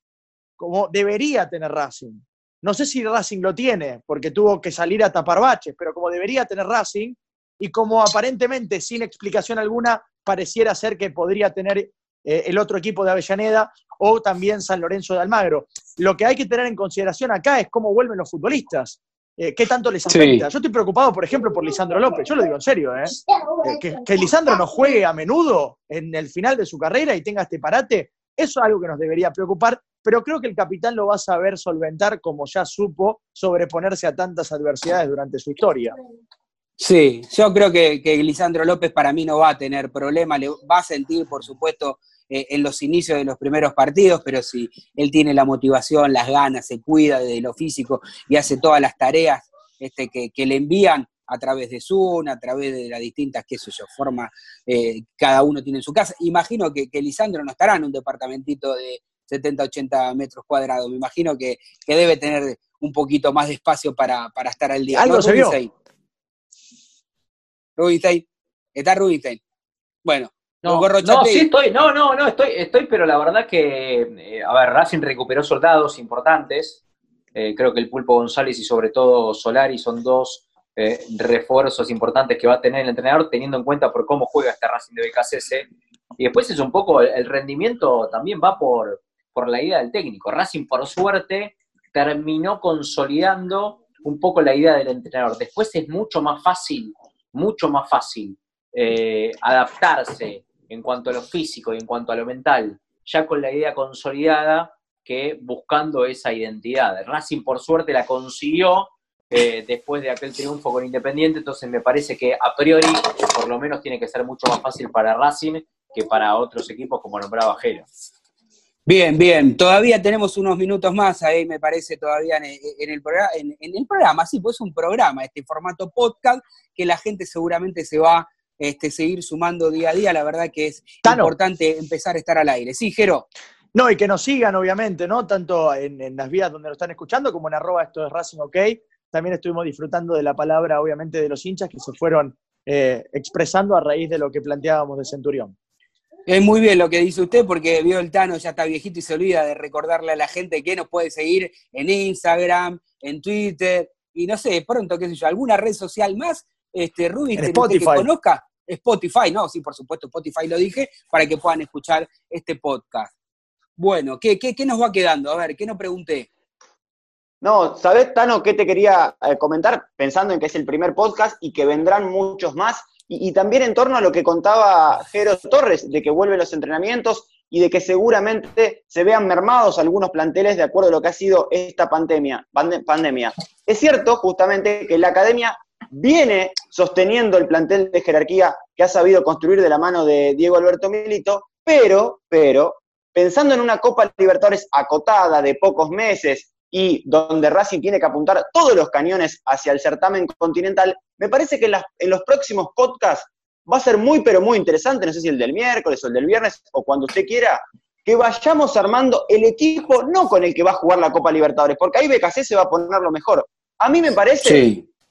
D: como debería tener Racing. No sé si Racing lo tiene, porque tuvo que salir a tapar baches, pero como debería tener Racing, y como aparentemente sin explicación alguna pareciera ser que podría tener eh, el otro equipo de Avellaneda o también San Lorenzo de Almagro. Lo que hay que tener en consideración acá es cómo vuelven los futbolistas. Eh, ¿Qué tanto les afecta? Sí. Yo estoy preocupado, por ejemplo, por Lisandro López. Yo lo digo en serio, ¿eh? eh que, que, Lisandro no juegue a menudo en el final de su carrera y tenga este parate, eso es algo que nos debería preocupar, pero creo que el capitán lo va a saber solventar como ya supo sobreponerse a tantas adversidades durante su historia.
C: Sí, yo creo que, que Lisandro López para mí no va a tener problema, le va a sentir, por supuesto, eh, en los inicios de los primeros partidos, pero si él tiene la motivación, las ganas, se cuida de lo físico y hace todas las tareas este, que, que, le envían a través de Zoom, a través de las distintas, qué sé yo, formas, eh, cada uno tiene en su casa. Imagino que, que, Lisandro no estará en un departamentito de 70, 80 metros cuadrados, me imagino que, que debe tener un poquito más de espacio para, para estar al día.
D: Algo ¿No? se vio.
C: Rubinstein, está Rubinstein. Bueno,
E: no, no, sí estoy, no, no, no, estoy, estoy, pero la verdad que, eh, a ver, Racing recuperó soldados importantes. Eh, creo que el Pulpo González y sobre todo Solari son dos eh, refuerzos importantes que va a tener el entrenador, teniendo en cuenta por cómo juega este Racing de BKCS. Y después es un poco, el, rendimiento también va por, por la idea del técnico. Racing, por suerte, terminó consolidando un poco la idea del entrenador. Después es mucho más fácil, mucho más fácil adaptarse en cuanto a lo físico y en cuanto a lo mental, ya con la idea consolidada que buscando esa identidad. Racing por suerte la consiguió eh, después de aquel triunfo con Independiente, entonces me parece que a priori por lo menos tiene que ser mucho más fácil para Racing que para otros equipos como nombraba Jero.
C: Bien, bien. Todavía tenemos unos minutos más ahí, me parece, todavía en el, programa, en, en el programa. Sí, pues es un programa, este formato podcast, que la gente seguramente se va este, seguir sumando día a día. La verdad que es
D: Tano.
C: importante empezar a estar al aire. Sí, Jero.
D: No, y que nos sigan, obviamente, ¿no? Tanto en, en las vías donde nos están escuchando como en arroba esto es Racing OK. También estuvimos disfrutando de la palabra, obviamente, de los hinchas que se fueron eh, expresando a raíz de lo que planteábamos de Centurión.
C: Es muy bien lo que dice usted, porque vio el Tano, ya está viejito y se olvida de recordarle a la gente que nos puede seguir en Instagram, en Twitter, y no sé, pronto, qué sé yo, alguna red social más, este, Ruby,
D: En
C: que
D: Spotify.
C: que conozca, Spotify, no, sí, por supuesto, Spotify lo dije, para que puedan escuchar este podcast. Bueno, ¿qué, qué, qué nos va quedando? A ver, ¿qué nos pregunté?
F: No, ¿sabés, Tano, qué te quería eh, comentar? Pensando en que es el primer podcast y que vendrán muchos más. Y, también en torno a lo que contaba Jero Torres, de que vuelven los entrenamientos y de que seguramente se vean mermados algunos planteles de acuerdo a lo que ha sido esta pandemia. pande- pandemia. Es cierto, justamente, que la academia viene sosteniendo el plantel de jerarquía que ha sabido construir de la mano de Diego Alberto Milito, pero, pero, pensando en una Copa Libertadores acotada de pocos meses y donde Racing tiene que apuntar todos los cañones hacia el certamen continental, me parece que en, las- en los próximos podcasts va a ser muy, pero muy interesante, no sé si el del miércoles o el del viernes o cuando usted quiera, que vayamos armando el equipo, no con el que va a jugar la Copa Libertadores, porque ahí BKC se va a poner lo mejor. A mí me parece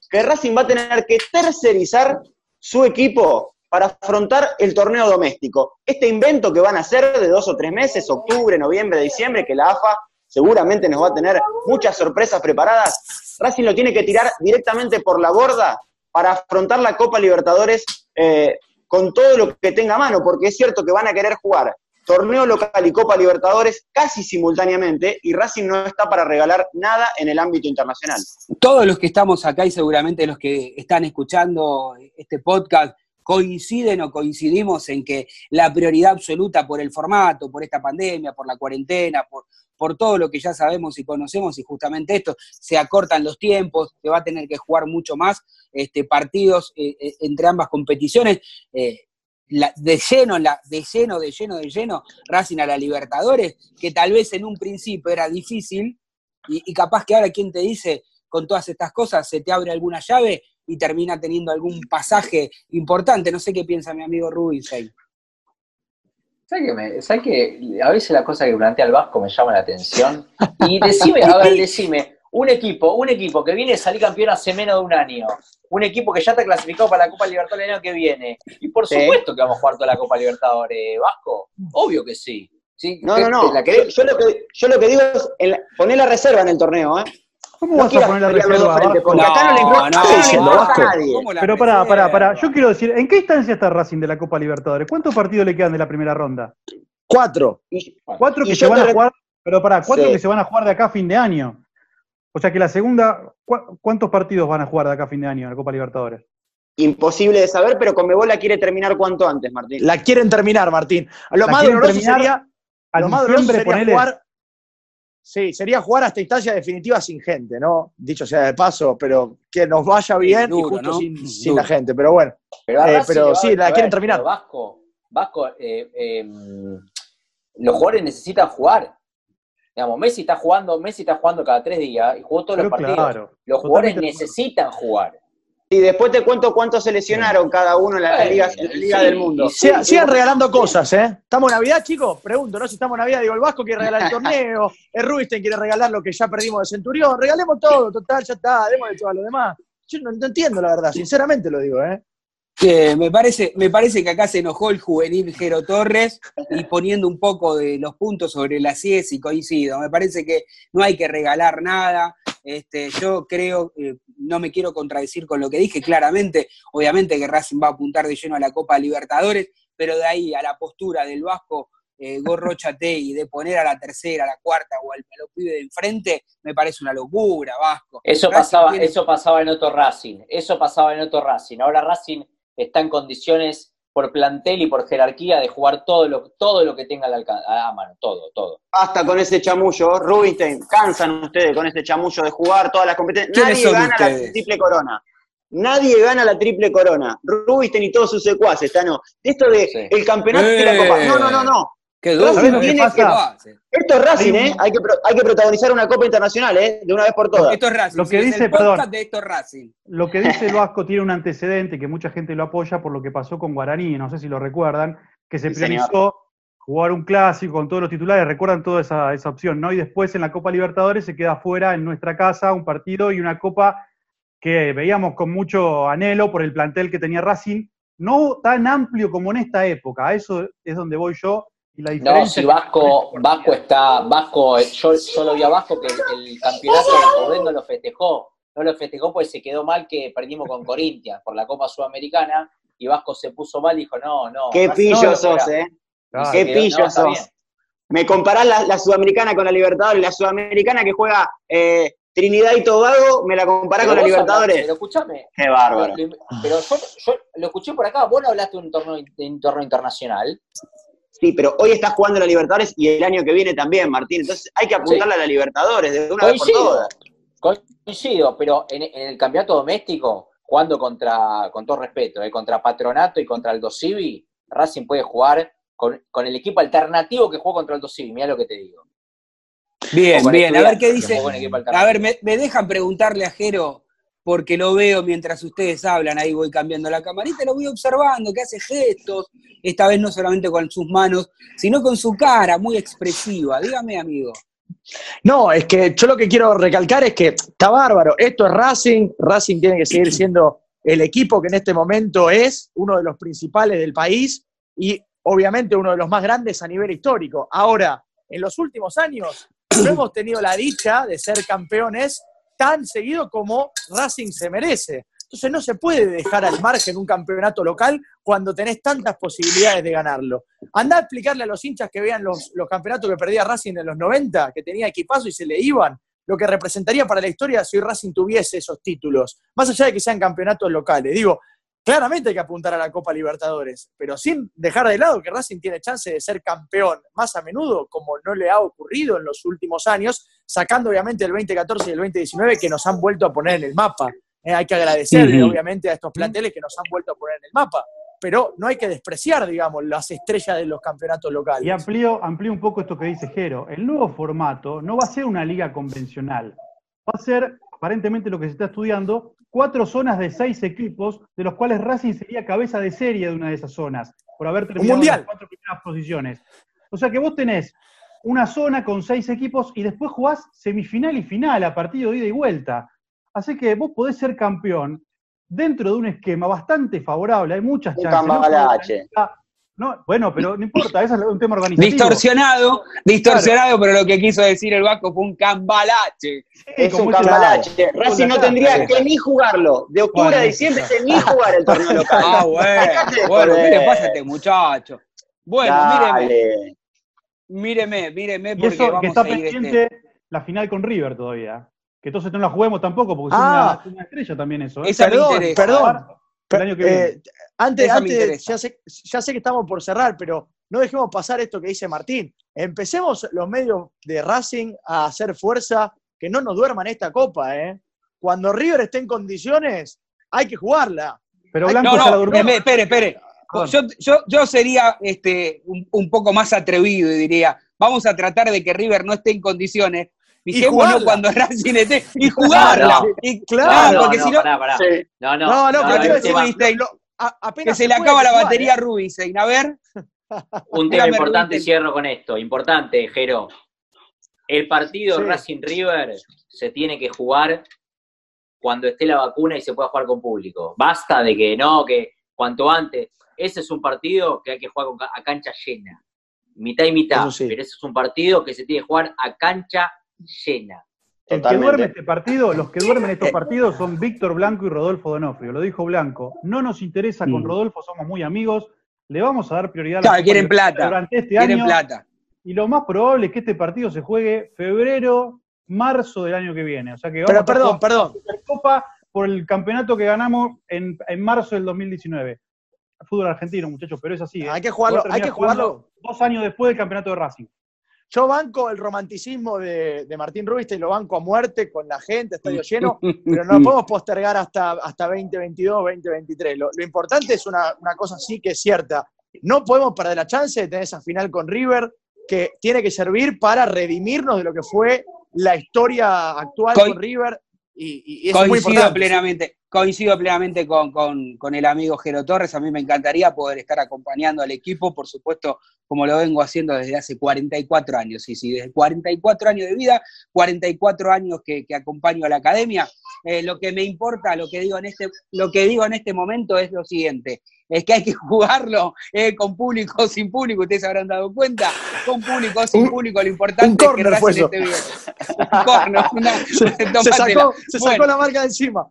F: que Racing va a tener que tercerizar su equipo para afrontar el torneo doméstico. Este invento que van a hacer de dos o tres meses, octubre, noviembre, diciembre, que la AFA seguramente nos va a tener muchas sorpresas preparadas, Racing lo tiene que tirar directamente por la borda para afrontar la Copa Libertadores eh, con todo lo que tenga a mano, porque es cierto que van a querer jugar torneo local y Copa Libertadores casi simultáneamente y Racing no está para regalar nada en el ámbito internacional.
C: todos los que estamos acá y seguramente los que están escuchando este podcast coinciden o coincidimos en que la prioridad absoluta por el formato, por esta pandemia, por la cuarentena, por, por todo lo que ya sabemos y conocemos y justamente esto, se acortan los tiempos, se va a tener que jugar mucho más este, partidos eh, eh, entre ambas competiciones. eh, la- de lleno, la, de lleno, de lleno, de lleno, Racing a la Libertadores, que tal vez en un principio era difícil, y, y capaz que ahora quien te dice con todas estas cosas se te abre alguna llave y termina teniendo algún pasaje importante. No sé qué piensa mi amigo Rubinstein.
E: ¿Sabes que, me- sabes que a veces la cosa que plantea el Vasco me llama la atención? Y decime, a ver, [laughs] decime, un equipo, un equipo que viene a salir campeón hace menos de un año, un equipo que ya está clasificado para la Copa Libertadores el año que viene, y por
F: Sí.
E: supuesto que vamos a jugar toda la Copa Libertadores, Vasco, obvio que sí. ¿Sí?
F: No, no, no.
E: ¿La
F: Yo, lo que, yo lo que digo es poner la reserva en el torneo, ¿eh?
G: ¿Cómo
F: No
G: vas a poner la reserva,
F: porque acá no le importa,
C: no,
F: no
C: diciendo, Vasco.
F: nadie.
C: ¿Cómo la
G: Pero pará, pará, pará. Yo quiero decir, ¿en qué instancia está Racing de la Copa Libertadores? ¿Cuántos partidos le quedan de la primera ronda?
D: Cuatro.
G: Cuatro
F: Y
G: que se van a jugar, pero pará, cuatro
F: Sí.
G: que se van a jugar de acá a fin de año. O sea que la segunda, ¿cu- ¿cuántos partidos van a jugar de acá a fin de año en la Copa Libertadores?
F: Imposible de saber, pero Conmebol la quiere terminar cuanto antes, Martín.
D: La quieren terminar, Martín. Lo
G: La
D: más doloroso sería,
G: a
D: lo más doloroso sería
G: ponele.
D: jugar. Sí, sería jugar hasta instancia definitiva sin gente, ¿no? Dicho sea de paso, pero que nos vaya bien
C: duro,
D: y justo
C: ¿no?
D: sin, la gente. Pero bueno,
E: Pero,
D: Eh, pero sí, la
E: ver,
D: quieren terminar.
E: Vasco, Vasco eh, eh, los jugadores necesitan jugar. Digamos, Messi está jugando, Messi está jugando cada tres días y jugó todos los partidos.
G: claro,
E: los jugadores
G: de
E: necesitan jugar.
F: Y después te cuento cuántos se lesionaron cada uno en la
E: Bueno,
F: liga,
E: sí,
F: liga del mundo.
D: sigan, sigan regalando cosas, ¿eh? ¿Estamos en Navidad, chicos? Pregunto, ¿no? Si estamos en Navidad, digo, el Vasco quiere regalar el [laughs] torneo, el Rubinstein quiere regalar lo que ya perdimos de Centurión. Regalemos todo, total, ya está, démosle todo a lo demás. Yo no, no entiendo, la verdad, sinceramente lo digo, ¿eh?
C: Me, parece, me parece que acá se enojó el juvenil Jero Torres y poniendo un poco de los puntos sobre las IES y coincido. Me parece que no hay que regalar nada. Este, yo creo, eh, no me quiero contradecir con lo que dije, claramente, obviamente que Racing va a apuntar de lleno a la Copa Libertadores, pero de ahí a la postura del Vasco eh, Gorrochate y de poner a la tercera, a la cuarta o al pibes de enfrente, me parece una locura, Vasco.
E: Eso
C: Racing
E: pasaba,
C: tiene-
E: eso pasaba en otro Racing, eso pasaba en otro Racing. Ahora Racing está en condiciones por plantel y por jerarquía de jugar todo lo, todo lo que tenga alca- a mano, todo, todo.
F: Basta con ese chamullo, Rubinstein, cansan ustedes con ese chamullo de jugar todas las competencias.
C: ¿Quiénes
F: Nadie
C: son
F: gana la triple corona. Nadie gana la triple corona. Rubinstein y todos sus secuaces, Tano. Esto de
E: Sí.
F: el campeonato y la copa. No, no, no, no.
C: Qué duro,
F: tiene
C: ¿Qué
F: que-
C: pasa?
F: Esto es Racing,
G: Hay un-
F: ¿eh? Hay que, hay que protagonizar una copa internacional, ¿eh? De una vez por todas.
C: Esto es Racing.
G: Lo que dice,
C: el podcast
G: perdón.
C: de esto es Racing.
G: Lo que dice Vasco tiene un antecedente que mucha gente lo apoya por lo que pasó con Guaraní, no sé si lo recuerdan, que se
F: Sí, señor.
G: jugar un clásico con todos los titulares, recuerdan toda esa, esa opción, ¿no? Y después en la Copa Libertadores se queda fuera en nuestra casa un partido y una copa que veíamos con mucho anhelo por el plantel que tenía Racing, no tan amplio como en esta época, a eso es donde voy yo. Y la
E: No, si Vasco, Vasco está, Vasco, yo, yo lo vi a Vasco que el, el campeonato de Cordén no lo festejó, no lo festejó porque se quedó mal que perdimos con Corinthians por la Copa Sudamericana y Vasco se puso mal y dijo, no, no.
F: Qué pillo
E: no,
F: sos, ¿eh? Qué
E: quedó-
F: pillo
E: no,
F: sos.
E: bien.
F: Me comparás la, la Sudamericana con la Libertadores, la Sudamericana que juega eh, Trinidad y Tobago, me la comparás
E: Pero
F: con la
E: hablaste-
F: Libertadores.
E: Pero escúchame.
F: Qué bárbaro.
E: Pero, pero yo, yo lo escuché por acá, vos no hablaste de un torneo, de un torneo internacional.
F: Sí, pero hoy estás jugando la Libertadores y el año que viene también, Martín. Entonces hay que apuntarle a la Libertadores de una vez por todas.
E: coincido, pero en, en el campeonato doméstico, jugando contra, con todo respeto, eh, contra Patronato y contra Aldo Civi, Racing puede jugar con, con el equipo alternativo que jugó contra Aldo Civi, mira lo que te digo.
C: Bien, bien. A ver qué dice. A ver, me, me dejan preguntarle a Jero, porque lo veo mientras ustedes hablan, ahí voy cambiando la camarita, lo voy observando, que hace gestos, esta vez no solamente con sus manos, sino con su cara, muy expresiva. Dígame, amigo.
D: No, es que yo lo que quiero recalcar es que está bárbaro. Esto es Racing. Racing tiene que seguir siendo el equipo que en este momento es uno de los principales del país y obviamente uno de los más grandes a nivel histórico. Ahora, en los últimos años no hemos tenido la dicha de ser campeones tan seguido como Racing se merece. Entonces no se puede dejar al margen un campeonato local cuando tenés tantas posibilidades de ganarlo. Andá a explicarle a los hinchas que vean los, los campeonatos que perdía Racing en los 90, que tenía equipazo y se le iban, lo que representaría para la historia si Racing tuviese esos títulos, más allá de que sean campeonatos locales. Digo, claramente hay que apuntar a la Copa Libertadores, pero sin dejar de lado que Racing tiene chance de ser campeón más a menudo, como no le ha ocurrido en los últimos años, sacando obviamente el 2014 y el 2019 que nos han vuelto a poner en el mapa. Eh, hay que agradecerle, obviamente, a estos planteles que nos han vuelto a poner en el mapa. Pero no hay que despreciar, digamos, las estrellas de los campeonatos locales.
G: Y amplío, amplío un poco esto que dice Jero. El nuevo formato no va a ser una liga convencional. Va a ser, aparentemente lo que se está estudiando, cuatro zonas de seis equipos, de los cuales Racing sería cabeza de serie de una de esas zonas, por haber terminado las cuatro primeras posiciones. O sea que vos tenés una zona con seis equipos y después jugás semifinal y final a partido de ida y vuelta. Así que vos podés ser campeón dentro de un esquema bastante favorable. Hay muchas
F: Un
G: chances. ¿no? No, bueno, pero no importa, eso es un tema organizativo.
C: Distorsionado, distorsionado, pero lo que quiso decir el Vasco fue un cambalache.
F: Es un cambalache.
G: Claro.
F: Racing no tendría que ni jugarlo. De octubre
G: Bueno.
F: a diciembre ni jugar el torneo local. [laughs]
C: Ah, bueno, bueno, ¿qué le
F: joder.
C: pasa a este muchacho? Bueno, míreme,
F: Dale.
C: míreme, míreme,
G: Y
C: porque
G: eso que está
C: a ir
G: pendiente
C: este.
G: la final con River todavía. Que entonces no la juguemos tampoco, porque
D: Ah.
G: es una, una estrella también eso. ¿eh?
C: Esa me
D: perdón,
C: interesa.
D: perdón.
G: El año que viene.
D: Eh, antes, antes ya, sé, ya sé que estamos por cerrar, pero no dejemos pasar esto que dice Martín. Empecemos los medios de Racing a hacer fuerza, que no nos duerman esta copa, ¿eh? Cuando River esté en condiciones, hay que jugarla.
G: Pero Blanco
C: No,
G: se la
C: no,
G: durmió.
C: espere, espere, espere. Yo, yo, yo sería este, un, un poco más atrevido y diría, vamos a tratar de que River no esté en condiciones, fijémonos cuando Racing esté, y [laughs] jugarla.
E: No,
C: Y-
D: claro.
E: no,
C: porque
E: no,
C: si no,
E: pará, pará.
F: Sí.
E: No, no,
D: No, no, pero quiero decir,
C: Rubinstein,
D: lo- a-
C: que
D: apenas
C: se le acaba la
D: jugar,
C: batería a
D: ¿eh?
C: Rubinstein. A ver,
E: Un [laughs] tema importante, cierro con esto. Importante, Jero. El partido
D: Sí.
E: Racing River se tiene que jugar cuando esté la vacuna y se pueda jugar con público. Basta de que no, que cuanto antes. Ese es un partido que hay que jugar a cancha llena. Mitad y mitad.
D: Eso sí.
E: Pero ese es un partido que se tiene que jugar a cancha llena.
G: El que duerme este partido, los que duermen estos [laughs] partidos son Víctor Blanco y Rodolfo Donofrio. Lo dijo Blanco. No nos interesa con
C: Mm.
G: Rodolfo, somos muy amigos. Le vamos a dar prioridad a Copa
C: quieren plata,
G: durante este
C: tienen
G: año.
C: plata.
G: Y lo más probable es que este partido se juegue febrero, marzo del año que viene. O sea que vamos
D: Pero
G: a
D: perdón,
G: jugando
D: perdón.
G: la Supercopa por el campeonato que ganamos en, en marzo del 2019. Fútbol argentino, muchachos, pero es así. ¿eh?
D: Hay que jugarlo, hay que jugarlo.
G: Dos años después del campeonato de Racing.
D: Yo banco el romanticismo de, de Martín Rubinstein, lo banco a muerte con la gente, estadio lleno, pero no lo [laughs] podemos postergar hasta, hasta 2022, 2023. Lo, lo importante es una, una cosa sí que es cierta. No podemos perder la chance de tener esa final con River, que tiene que servir para redimirnos de lo que fue la historia actual con River. Y, eso es muy importante.
C: plenamente, coincido plenamente con, con, con, el amigo Jero Torres. A mí me encantaría poder estar acompañando al equipo, por supuesto, como lo vengo haciendo desde hace 44 años. Sí, sí, desde 44 años de vida, 44 años que, que acompaño a la academia. Eh, lo que me importa, lo que, digo en este, lo que digo en este momento es lo siguiente. Es que hay que [laughs] jugarlo eh, con público o sin público, ustedes se habrán dado cuenta, con público o sin público, lo importante es que bien. [laughs] Un corner, una,
D: se, sacó, se sacó la marca de encima.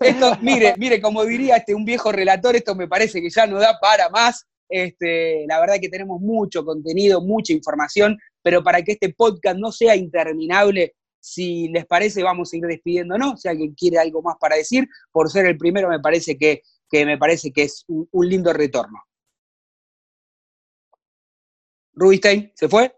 C: Esto, mire, mire, como diría este, un viejo relator, esto me parece que ya no da para más. Este, la verdad que tenemos mucho contenido, mucha información, pero para que este podcast no sea interminable, si les parece, vamos a ir despidiéndonos. Si alguien quiere algo más para decir, por ser el primero, me parece que, me parece que es un, lindo retorno. Rubinstein, ¿se fue?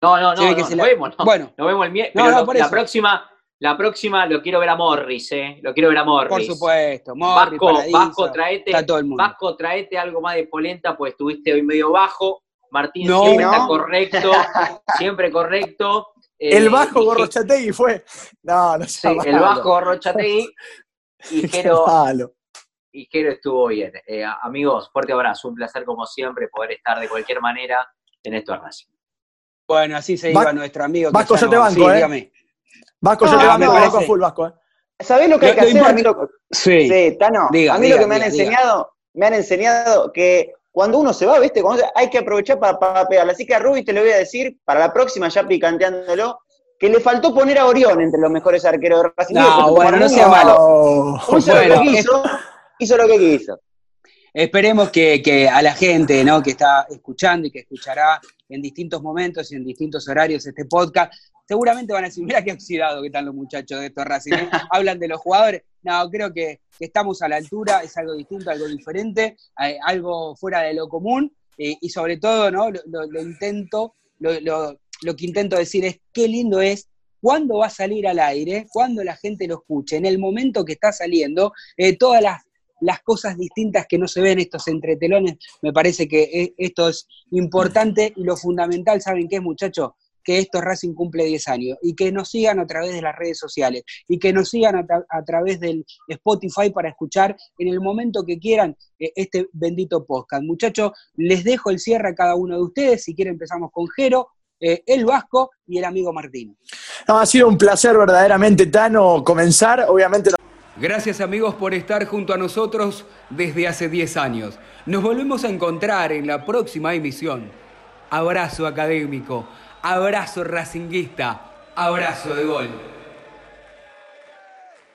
E: No, no, no, nos, vemos, Bueno, nos vemos el miércoles. la próxima, la próxima lo quiero ver a Morris, ¿eh? Lo quiero ver a Morris.
C: Por supuesto, Morris,
E: Vasco, Vasco, traete, Vasco, traete algo más de polenta, pues estuviste hoy medio bajo. Martín siempre está correcto, [laughs] siempre correcto.
D: el bajo Gorrochategui fue. No, no sé.
E: Sí, el bajo Gorrochategui. [laughs] Y Jero, y Jero estuvo bien. Eh, amigos, fuerte abrazo. Un placer, como siempre, poder estar de cualquier manera en esto Racing.
C: Bueno, así se iba nuestro amigo.
D: Vasco, yo te banco, ¿eh? Dígame. Vasco, yo te ah, banco, full Vasco, ¿eh?
F: ¿Sabés lo que hay que hacer? A mí lo, sí. Tano. a mí lo que me han enseñado, me han enseñado que cuando uno se va, ¿viste? hay que aprovechar para, para pegarle. Así que a Rubi te lo voy a decir, para la próxima, ya picanteándolo, que le faltó poner a Orión entre los mejores arqueros de Racing.
C: No, bueno, no sea malo.
F: Hizo lo que quiso, hizo lo que quiso.
C: Esperemos que, que, a la gente ¿no? que está escuchando y que escuchará en distintos momentos y en distintos horarios este podcast, seguramente van a decir, mira qué oxidado que están los muchachos de estos Racing, ¿eh? [laughs] hablan de los jugadores. No, creo que, estamos a la altura, es algo distinto, algo diferente, eh, algo fuera de lo común, eh, y sobre todo, ¿no? Lo, intento, lo, que intento decir es qué lindo es cuándo va a salir al aire, cuándo la gente lo escuche, en el momento que está saliendo, todas las, las, cosas distintas que no se ven, estos entretelones, me parece que esto es importante y lo fundamental, ¿saben qué, muchachos? Que esto Racing cumple 10 años y que nos sigan a través de las redes sociales y que nos sigan a, través del Spotify para escuchar en el momento que quieran eh, este bendito podcast. Muchachos, les dejo el cierre a cada uno de ustedes. Si quieren empezamos con Jero, eh, el Vasco y el amigo Martín.
D: ha sido un placer verdaderamente, Tano, comenzar. Obviamente.
C: Gracias amigos por estar junto a nosotros desde hace 10 años. Nos volvemos a encontrar en la próxima emisión. Abrazo académico. Abrazo racinguista, abrazo de gol.